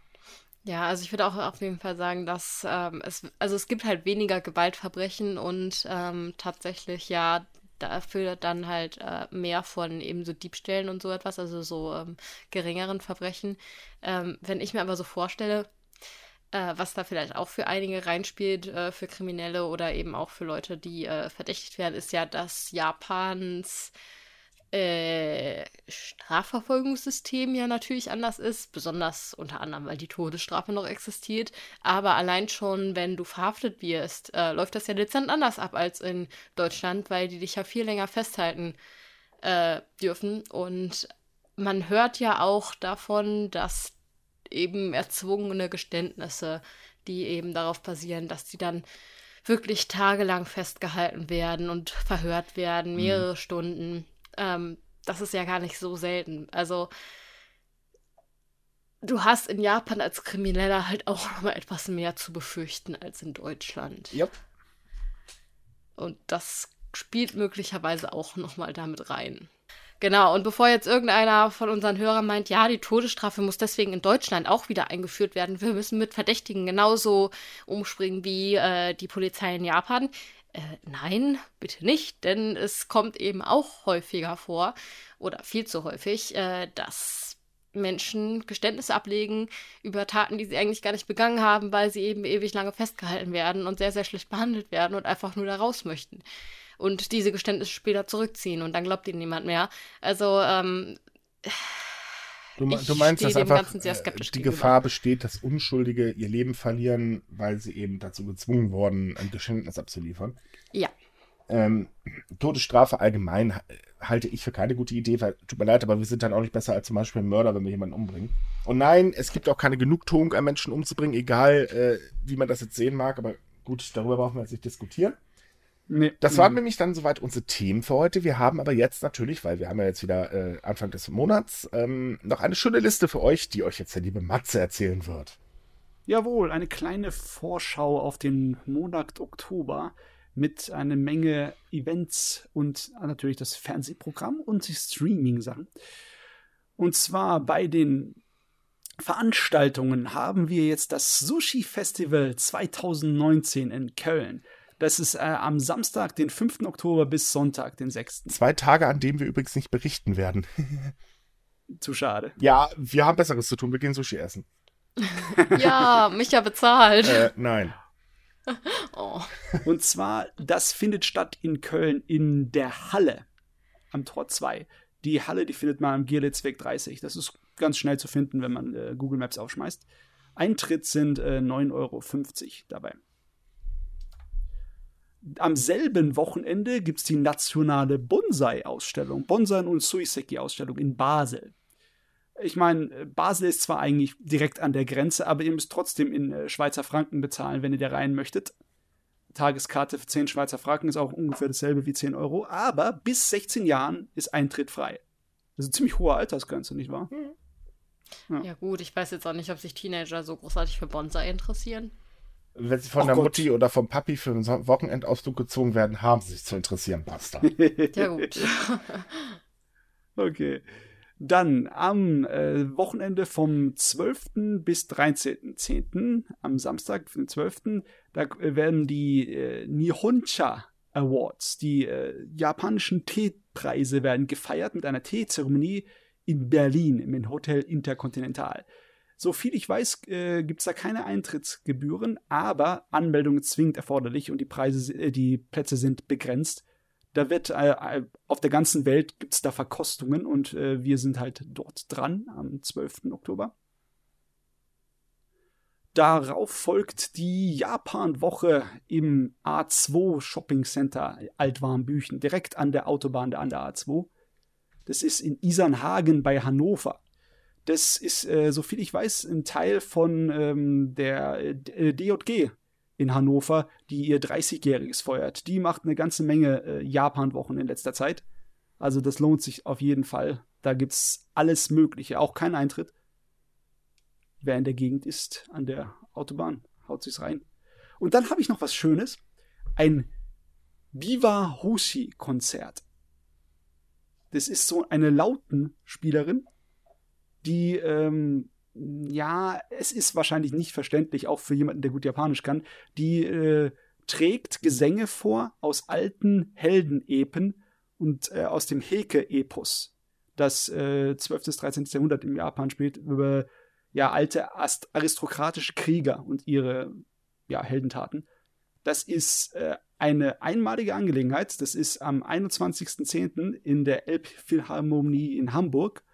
Ja, also ich würde auch auf jeden Fall sagen, dass ähm, es, also es gibt halt weniger Gewaltverbrechen und ähm, tatsächlich ja dafür dann halt äh, mehr von eben so Diebstählen und so etwas, also so ähm, geringeren Verbrechen. Ähm, wenn ich mir aber so vorstelle, äh, was da vielleicht auch für einige reinspielt, äh, für Kriminelle oder eben auch für Leute, die äh, verdächtigt werden, ist ja, dass Japans äh, Strafverfolgungssystem ja natürlich anders ist, besonders unter anderem, weil die Todesstrafe noch existiert. Aber allein schon, wenn du verhaftet wirst, äh, läuft das ja dezent anders ab als in Deutschland, weil die dich ja viel länger festhalten äh, dürfen. Und man hört ja auch davon, dass eben erzwungene Geständnisse, die eben darauf basieren, dass die dann wirklich tagelang festgehalten werden und verhört werden, mhm. mehrere mhm. Stunden ähm, das ist ja gar nicht so selten. Also du hast in Japan als Krimineller halt auch noch mal etwas mehr zu befürchten als in Deutschland. Yep. Und das spielt möglicherweise auch noch mal damit rein. Genau, und bevor jetzt irgendeiner von unseren Hörern meint, ja, die Todesstrafe muss deswegen in Deutschland auch wieder eingeführt werden, wir müssen mit Verdächtigen genauso umspringen wie äh, die Polizei in Japan. Äh, nein, bitte nicht, denn es kommt eben auch häufiger vor oder viel zu häufig, äh, dass Menschen Geständnisse ablegen über Taten, die sie eigentlich gar nicht begangen haben, weil sie eben ewig lange festgehalten werden und sehr, sehr schlecht behandelt werden und einfach nur da raus möchten. Und diese Geständnisse später zurückziehen und dann glaubt ihnen niemand mehr. Also, ähm, Du, du meinst, dass einfach äh, die. Gefahr besteht, dass Unschuldige ihr Leben verlieren, weil sie eben dazu gezwungen wurden, ein Geständnis abzuliefern? Ja. Ähm, Todesstrafe allgemein halte ich für keine gute Idee, weil, tut mir leid, aber wir sind dann auch nicht besser als zum Beispiel ein Mörder, wenn wir jemanden umbringen. Und nein, es gibt auch keine Genugtuung, einen Menschen umzubringen, egal äh, wie man das jetzt sehen mag, aber gut, darüber brauchen wir jetzt nicht diskutieren. Nee, das waren nämlich dann soweit unsere Themen für heute. Wir haben aber jetzt natürlich, weil wir haben ja jetzt wieder äh, Anfang des Monats, ähm, noch eine schöne Liste für euch, die euch jetzt der liebe Matze erzählen wird. Jawohl, eine kleine Vorschau auf den Monat Oktober mit einer Menge Events und natürlich das Fernsehprogramm und die Streaming-Sachen. Und zwar bei den Veranstaltungen haben wir jetzt das Sushi Festival 2019 in Köln. Das ist äh, am Samstag, den 5. Oktober bis Sonntag, den 6. Zwei Tage, an denen wir übrigens nicht berichten werden. (laughs) Zu schade. Ja, wir haben Besseres zu tun. Wir gehen Sushi essen. (laughs) ja, mich ja bezahlt. Äh, nein. (laughs) Oh. Und zwar, das findet statt in Köln in der Halle am Tor 2. Die Halle, die findet man am Gierlitzweg 30. Das ist ganz schnell zu finden, wenn man äh, Google Maps aufschmeißt. Eintritt sind äh, 9,50 Euro dabei. Am selben Wochenende gibt es die nationale Bonsai-Ausstellung, Bonsai- und Suiseki-Ausstellung in Basel. Ich meine, Basel ist zwar eigentlich direkt an der Grenze, aber ihr müsst trotzdem in äh, Schweizer Franken bezahlen, wenn ihr da rein möchtet. Tageskarte für 10 Schweizer Franken ist auch ungefähr dasselbe wie 10 Euro, aber bis 16 Jahren ist Eintritt frei. Das ist eine ziemlich hohe Altersgrenze, nicht wahr? Mhm. Ja. ja. gut, ich weiß jetzt auch nicht, ob sich Teenager so großartig für Bonsai interessieren. Wenn sie von Ach der Gott. Mutti oder vom Papi für einen Wochenendausflug gezogen werden, haben sie sich zu interessieren, Basta. (laughs) ja gut. (laughs) okay. Dann am äh, Wochenende vom 12. bis 13.10., am Samstag, den 12., da werden die äh, Nihoncha Awards, die äh, japanischen Teepreise, werden gefeiert mit einer Teezeremonie in Berlin im Hotel Intercontinental. So viel ich weiß, äh, gibt es da keine Eintrittsgebühren, aber Anmeldung ist zwingend erforderlich und die Preise, äh, die Plätze sind begrenzt. Da wird äh, äh auf der ganzen Welt gibt es da Verkostungen und äh, wir sind halt dort dran am 12. Oktober. Darauf folgt die Japan-Woche im A2 Shopping Center Altwarmbüchen, direkt an der Autobahn an der A2. Das ist in Isernhagen bei Hannover. Das ist, äh, soviel ich weiß, ein Teil von ähm, der äh, DJG in Hannover, die ihr 30-Jähriges feuert. Die macht eine ganze Menge äh, Japan-Wochen in letzter Zeit. Also das lohnt sich auf jeden Fall. Da gibt es alles Mögliche, auch kein Eintritt. Wer in der Gegend ist, an der Autobahn, haut sich's rein. Und dann habe ich noch was Schönes. Ein Viva Hoshi-Konzert. Das ist so eine Lautenspielerin, die, ähm, ja, es ist wahrscheinlich nicht verständlich, auch für jemanden, der gut Japanisch kann, die äh, trägt Gesänge vor aus alten Heldenepen und äh, aus dem Heke-Epos, das äh, 12. bis 13. Jahrhundert im Japan spielt, über ja, alte aristokratische Krieger und ihre ja, Heldentaten. Das ist äh, eine einmalige Angelegenheit. Das ist am 21.10. in der Elbphilharmonie in Hamburg.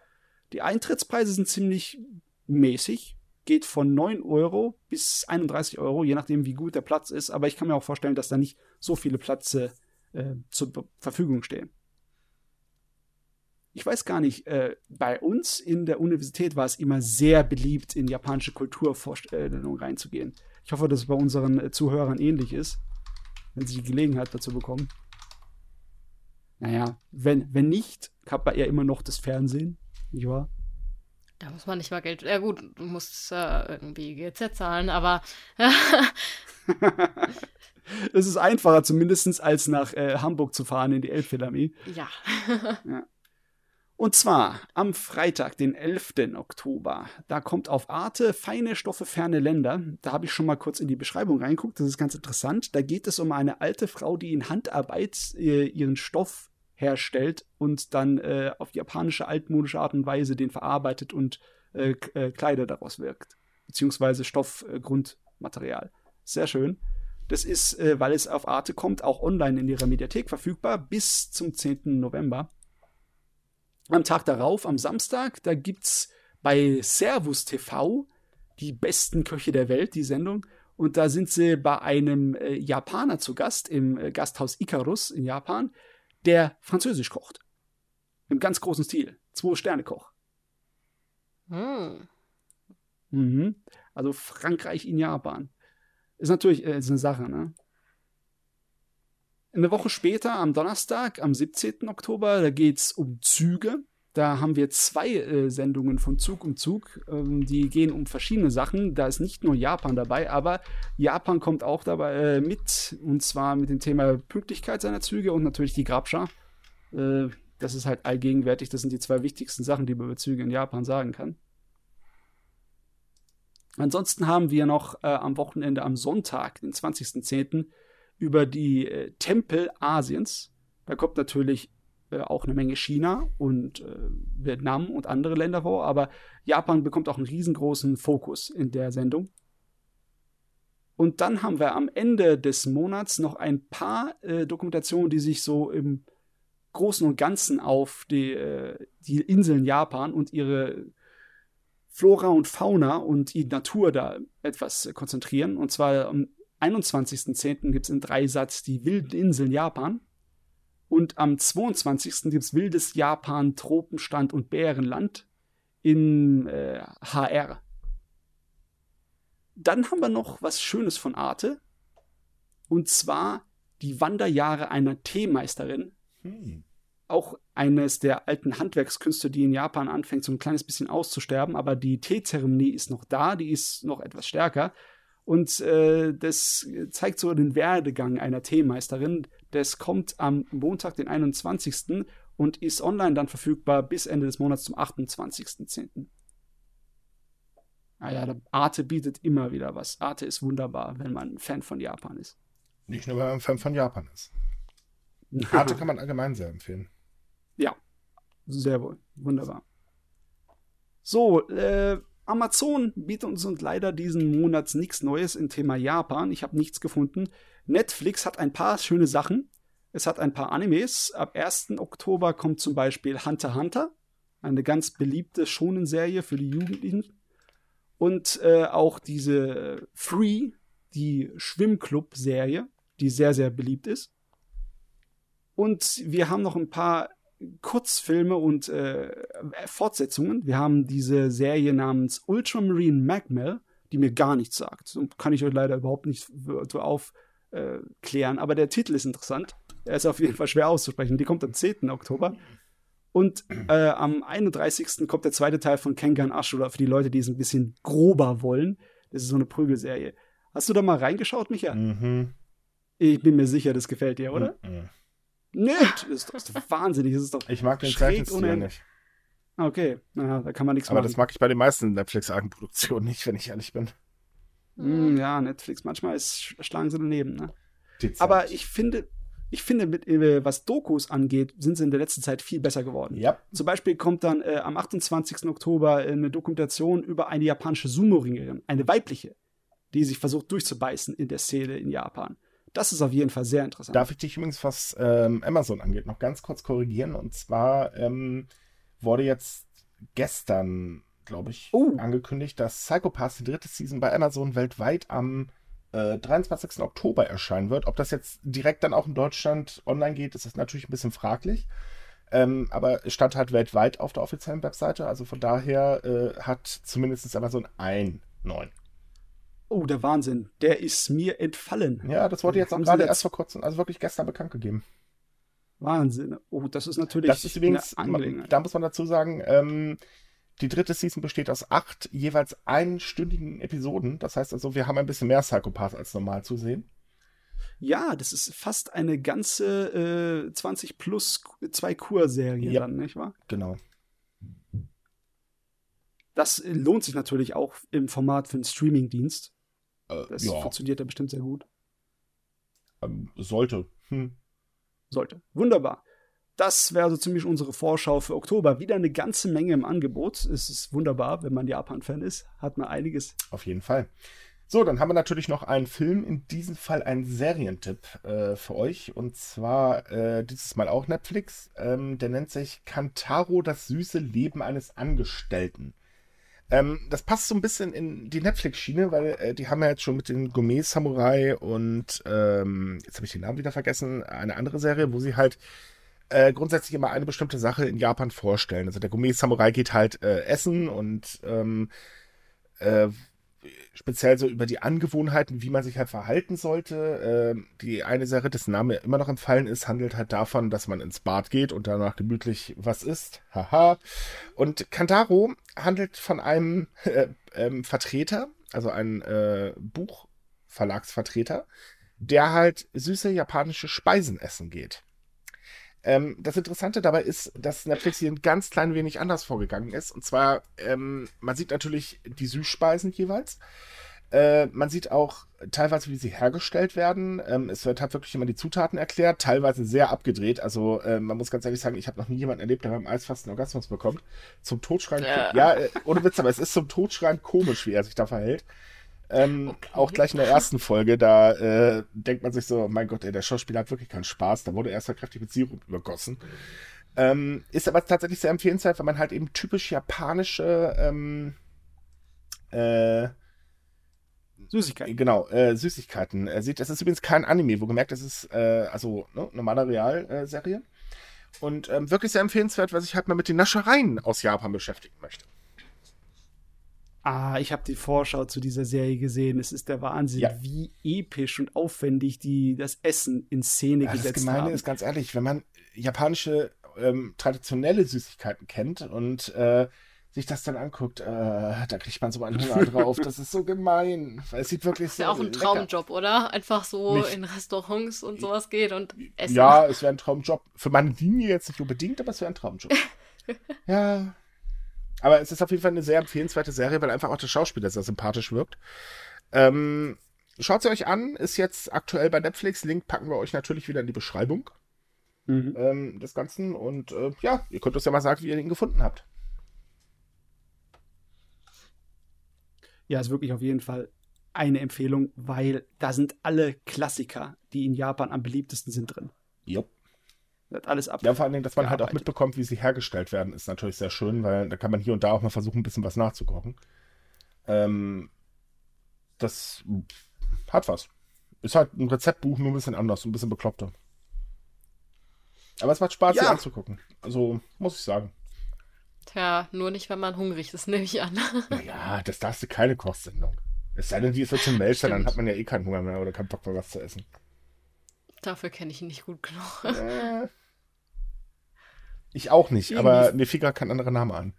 Die Eintrittspreise sind ziemlich mäßig. Geht von 9 Euro bis 31 Euro, je nachdem, wie gut der Platz ist. Aber ich kann mir auch vorstellen, dass da nicht so viele Plätze äh, zur Verfügung stehen. Ich weiß gar nicht, äh, bei uns in der Universität war es immer sehr beliebt, in japanische Kulturvorstellungen reinzugehen. Ich hoffe, dass es bei unseren äh, Zuhörern ähnlich ist, wenn sie die Gelegenheit dazu bekommen. Naja, wenn, wenn nicht, hat man ja immer noch das Fernsehen nicht wahr? Da muss man nicht mal Geld. Ja, gut, du musst äh, irgendwie GZ zahlen, aber. (laughs) es ist einfacher, zumindest als nach äh, Hamburg zu fahren in die Elbphilharmonie. Ja. (laughs) ja. Und zwar am Freitag, den 11. Oktober. Da kommt auf Arte Feine Stoffe, ferne Länder. Da habe ich schon mal kurz in die Beschreibung reingeguckt. Das ist ganz interessant. Da geht es um eine alte Frau, die in Handarbeit äh, ihren Stoff herstellt und dann äh, auf japanische altmodische Art und Weise den verarbeitet und äh, äh, Kleider daraus wirkt. Beziehungsweise Stoffgrundmaterial. Äh, Sehr schön. Das ist, äh, weil es auf Arte kommt, auch online in ihrer Mediathek verfügbar bis zum 10. November. Am Tag darauf, am Samstag, da gibt's bei Servus TV die besten Köche der Welt, die Sendung. Und da sind sie bei einem äh, Japaner zu Gast im äh, Gasthaus Icarus in Japan der Französisch kocht. Im ganz großen Stil. Zwei-Sterne-Koch. Hm. Mhm. Also Frankreich in Japan. Ist natürlich äh, ist eine Sache, ne? Eine Woche später, am Donnerstag, am 17. Oktober, da geht es um Züge. Da haben wir zwei äh, Sendungen von Zug um Zug. Ähm, die gehen um verschiedene Sachen. Da ist nicht nur Japan dabei, aber Japan kommt auch dabei äh, mit. Und zwar mit dem Thema Pünktlichkeit seiner Züge und natürlich die Grabscha. Äh, das ist halt allgegenwärtig. Das sind die zwei wichtigsten Sachen, die man über Züge in Japan sagen kann. Ansonsten haben wir noch äh, am Wochenende am Sonntag, den 20.10., über die äh, Tempel Asiens. Da kommt natürlich äh, auch eine Menge China und äh, Vietnam und andere Länder vor, aber Japan bekommt auch einen riesengroßen Fokus in der Sendung. Und dann haben wir am Ende des Monats noch ein paar äh, Dokumentationen, die sich so im Großen und Ganzen auf die, äh, die Inseln Japan und ihre Flora und Fauna und die Natur da etwas konzentrieren. Und zwar am 21.10. gibt es in Dreisatz die wilden Inseln Japan. Und am 22. gibt es wildes Japan, Tropenstand und Bärenland in äh, HR. Dann haben wir noch was Schönes von Arte. Und zwar die Wanderjahre einer Teemeisterin. Hm auch eines der alten Handwerkskünste, die in Japan anfängt, so ein kleines bisschen auszusterben, aber die Teezeremonie ist noch da, die ist noch etwas stärker. Und äh, das zeigt so den Werdegang einer Teemeisterin. Das kommt am Montag, den 21. und ist online dann verfügbar bis Ende des Monats zum 28.10. Naja, Arte bietet immer wieder was. Arte ist wunderbar, wenn man Fan von Japan ist. Nicht nur, wenn man Fan von Japan ist. (laughs) Arte kann man allgemein sehr empfehlen. Ja, sehr wohl. Wunderbar. So, äh, Amazon bietet uns leider diesen Monat nichts Neues im Thema Japan. Ich habe nichts gefunden. Netflix hat ein paar schöne Sachen. Es hat ein paar Animes. Ab 1. Oktober kommt zum Beispiel Hunter x Hunter, eine ganz beliebte Shonen-Serie für die Jugendlichen. Und äh, auch diese Free, die Schwimmclub-Serie, die sehr, sehr beliebt ist. Und wir haben noch ein paar Kurzfilme und äh, Fortsetzungen. Wir haben diese Serie namens Ultramarine Magmel, die mir gar nichts sagt. Kann ich euch leider überhaupt nicht so aufklären. Äh, Aber der Titel ist interessant. Er ist auf jeden Fall schwer auszusprechen. Die kommt am 10. Oktober. Und äh, am 31. kommt der zweite Teil von Kengan Ashura für die Leute, die es ein bisschen grober wollen. Das ist so eine Prügelserie. Hast du da mal reingeschaut, Micha? Mhm. Ich bin mir sicher, das gefällt dir, oder? Mhm. Nicht! Das ist doch wahnsinnig. Das ist doch ich mag den Zeichenstil nicht. Okay, naja, da kann man nichts Aber machen. Aber das mag ich bei den meisten Netflix-Eigenproduktionen nicht, wenn ich ehrlich bin. Mm, ja, Netflix, manchmal ist, schlagen sie daneben, ne? Aber ich finde, ich finde, mit, äh, was Dokus angeht, sind sie in der letzten Zeit viel besser geworden. Ja. Zum Beispiel kommt dann äh, am 28. Oktober eine Dokumentation über eine japanische Sumo-Ringerin, eine weibliche, die sich versucht durchzubeißen in der Szene in Japan. Das ist auf jeden Fall sehr interessant. Darf ich dich übrigens, was ähm, Amazon angeht, noch ganz kurz korrigieren? Und zwar ähm, wurde jetzt gestern, glaube ich, oh. angekündigt, dass Psycho Pass, die dritte Season bei Amazon weltweit am äh, 23. Oktober erscheinen wird. Ob das jetzt direkt dann auch in Deutschland online geht, ist das natürlich ein bisschen fraglich. Ähm, aber es stand halt weltweit auf der offiziellen Webseite. Also von daher äh, hat zumindest Amazon ein neuen. Oh, der Wahnsinn. Der ist mir entfallen. Ja, das wurde jetzt auch gerade erst vor kurzem, also wirklich gestern bekannt gegeben. Wahnsinn. Oh, das ist natürlich das ist übrigens, Da muss man dazu sagen, ähm, die dritte Season besteht aus acht jeweils einstündigen Episoden. Das heißt also, wir haben ein bisschen mehr Psychopath als normal zu sehen. Ja, das ist fast eine ganze äh, 20 plus zwei Kur-Serie ja, dann, nicht wahr? Genau. Das lohnt sich natürlich auch im Format für einen Streaming-Dienst. Äh, das ja. funktioniert ja bestimmt sehr gut. Ähm, sollte. Hm. Sollte. Wunderbar. Das wäre so ziemlich unsere Vorschau für Oktober. Wieder eine ganze Menge im Angebot. Es ist wunderbar, wenn man Japan-Fan ist. Hat man einiges. Auf jeden Fall. So, dann haben wir natürlich noch einen Film, in diesem Fall einen Serientipp äh, für euch. Und zwar äh, dieses Mal auch Netflix. Ähm, der nennt sich Kantaro, das süße Leben eines Angestellten. Ähm, das passt so ein bisschen in die Netflix-Schiene, weil äh, die haben ja jetzt schon mit den Gourmet-Samurai und ähm, jetzt habe ich den Namen wieder vergessen, eine andere Serie, wo sie halt äh, grundsätzlich immer eine bestimmte Sache in Japan vorstellen. Also der Gourmet-Samurai geht halt äh, essen und ähm, äh, speziell so über die Angewohnheiten, wie man sich halt verhalten sollte. Äh, die eine Sache, dessen Name immer noch empfallen ist, handelt halt davon, dass man ins Bad geht und danach gemütlich was isst. Haha. Und Kantaro handelt von einem (laughs) äh, ähm, Vertreter, also ein äh, Buchverlagsvertreter, der halt süße japanische Speisen essen geht. Ähm, das Interessante dabei ist, dass Netflix hier ein ganz klein wenig anders vorgegangen ist. Und zwar, ähm, man sieht natürlich die Süßspeisen jeweils. Äh, man sieht auch teilweise, wie sie hergestellt werden. Ähm, es wird halt wirklich immer die Zutaten erklärt, teilweise sehr abgedreht. Also äh, man muss ganz ehrlich sagen, ich habe noch nie jemanden erlebt, der beim Eisfasten Orgasmus bekommt. Zum Totschreien. Ja, ja äh, ohne Witz, aber es ist zum Totschreien komisch, wie er sich da verhält. Ähm, okay. Auch gleich in der ersten Folge, da äh, denkt man sich so, mein Gott, ey, der Schauspieler hat wirklich keinen Spaß. Da wurde erst mal kräftig mit Sirup übergossen. Ähm, ist aber tatsächlich sehr empfehlenswert, weil man halt eben typisch japanische ähm, äh, Süßigkeiten. Genau, äh, Süßigkeiten. Er sieht, es ist übrigens kein Anime, wo gemerkt, es ist äh, also ne, normale Realserie. Und ähm, wirklich sehr empfehlenswert, weil sich halt mal mit den Naschereien aus Japan beschäftigen möchte. Ah, ich habe die Vorschau zu dieser Serie gesehen. Es ist der Wahnsinn, ja. wie episch und aufwendig die das Essen in Szene ja, gesetzt das Gemeine haben. ist ganz ehrlich, wenn man japanische ähm, traditionelle Süßigkeiten kennt und äh, sich das dann anguckt, äh, da kriegt man so einen Hunger (laughs) drauf. Das ist so gemein. Es sieht wirklich so. Ist ja auch ein lecker. Traumjob, oder? Einfach so nicht. in Restaurants und sowas geht und essen. Ja, es wäre ein Traumjob. Für meine Linie jetzt nicht unbedingt, aber es wäre ein Traumjob. (laughs) ja. Aber es ist auf jeden Fall eine sehr empfehlenswerte Serie, weil einfach auch der Schauspieler sehr sympathisch wirkt. Ähm, Schaut sie euch an, ist jetzt aktuell bei Netflix. Link packen wir euch natürlich wieder in die Beschreibung mhm. ähm, des Ganzen. Und äh, ja, ihr könnt uns ja mal sagen, wie ihr ihn gefunden habt. Ja, ist wirklich auf jeden Fall eine Empfehlung, weil da sind alle Klassiker, die in Japan am beliebtesten sind drin. Jupp. Wird alles ab. Ja, vor allen Dingen, dass man halt auch mitbekommt, wie sie hergestellt werden, ist natürlich sehr schön, weil da kann man hier und da auch mal versuchen, ein bisschen was nachzukochen. Ähm, das hat was. Ist halt ein Rezeptbuch, nur ein bisschen anders, ein bisschen bekloppter. Aber es macht Spaß, ja. sie anzugucken. Also, muss ich sagen. Tja, nur nicht, wenn man hungrig ist, (laughs) nehme ich an. Naja, das darfst du keine Kochsendung. Es sei denn, die ist zum Melzer, dann hat man ja eh keinen Hunger mehr oder keinen Bock mehr, was zu essen. Dafür kenne ich ihn nicht gut genug. Äh, ich auch nicht, Irgendwie aber mir fiel gerade kein anderer Name an.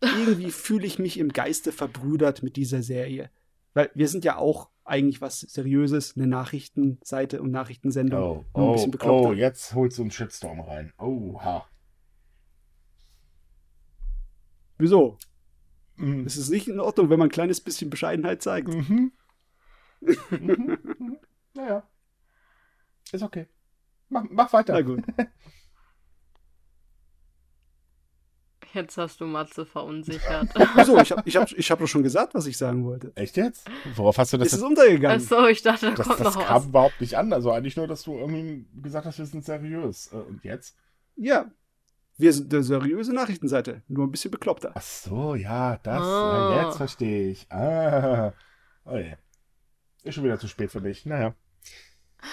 Irgendwie fühle ich mich im Geiste verbrüdert mit dieser Serie. Weil wir sind ja auch eigentlich was Seriöses, eine Nachrichtenseite und Nachrichtensendung. Oh, oh, oh, jetzt holst du einen Shitstorm rein. Oha. Wieso? Mhm. Es ist nicht in Ordnung, wenn man ein kleines bisschen Bescheidenheit zeigt. Mhm. mhm. Naja. Ist okay. Mach, mach weiter. Na gut. (laughs) Jetzt hast du Matze verunsichert. Wieso? Ich habe ich hab, (laughs) ich hab doch schon gesagt, was ich sagen wollte. Echt jetzt? Worauf hast du das? Ist es untergegangen? Achso, ich dachte, da das, kommt das noch kam was. überhaupt nicht an. Also eigentlich nur, dass du irgendwie gesagt hast, wir sind seriös. Äh, und jetzt? Ja. Wir sind eine seriöse Nachrichtenseite, nur ein bisschen bekloppter. Ach so, ja, das. Ah. Ja, jetzt verstehe ich. Ah. (laughs) Oh je. Ist schon wieder zu spät für mich. Naja.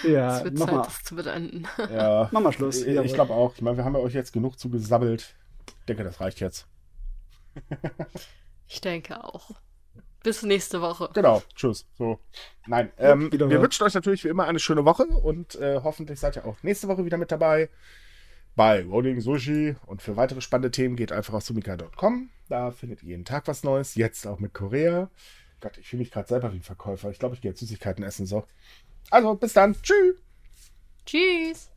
Ja, es wird mach Zeit, mal. das zu beenden. Ja. Mach mal Schluss. Ich, ich glaube auch. Ich meine, wir haben ja euch jetzt genug zugesammelt. Ich denke, das reicht jetzt. ich denke auch. Bis nächste Woche. Genau, tschüss. So. Nein, ähm, wir wünschen euch natürlich wie immer eine schöne Woche und äh, hoffentlich seid ihr auch nächste Woche wieder mit dabei bei Rolling Sushi. Und für weitere spannende Themen geht einfach auf sumika.com. Da findet ihr jeden Tag was Neues. Jetzt auch mit Korea. Gott, ich fühle mich gerade selber wie ein Verkäufer. Ich glaube, ich gehe jetzt Süßigkeiten essen. So. Also, bis dann. Tschüss. Tschüss.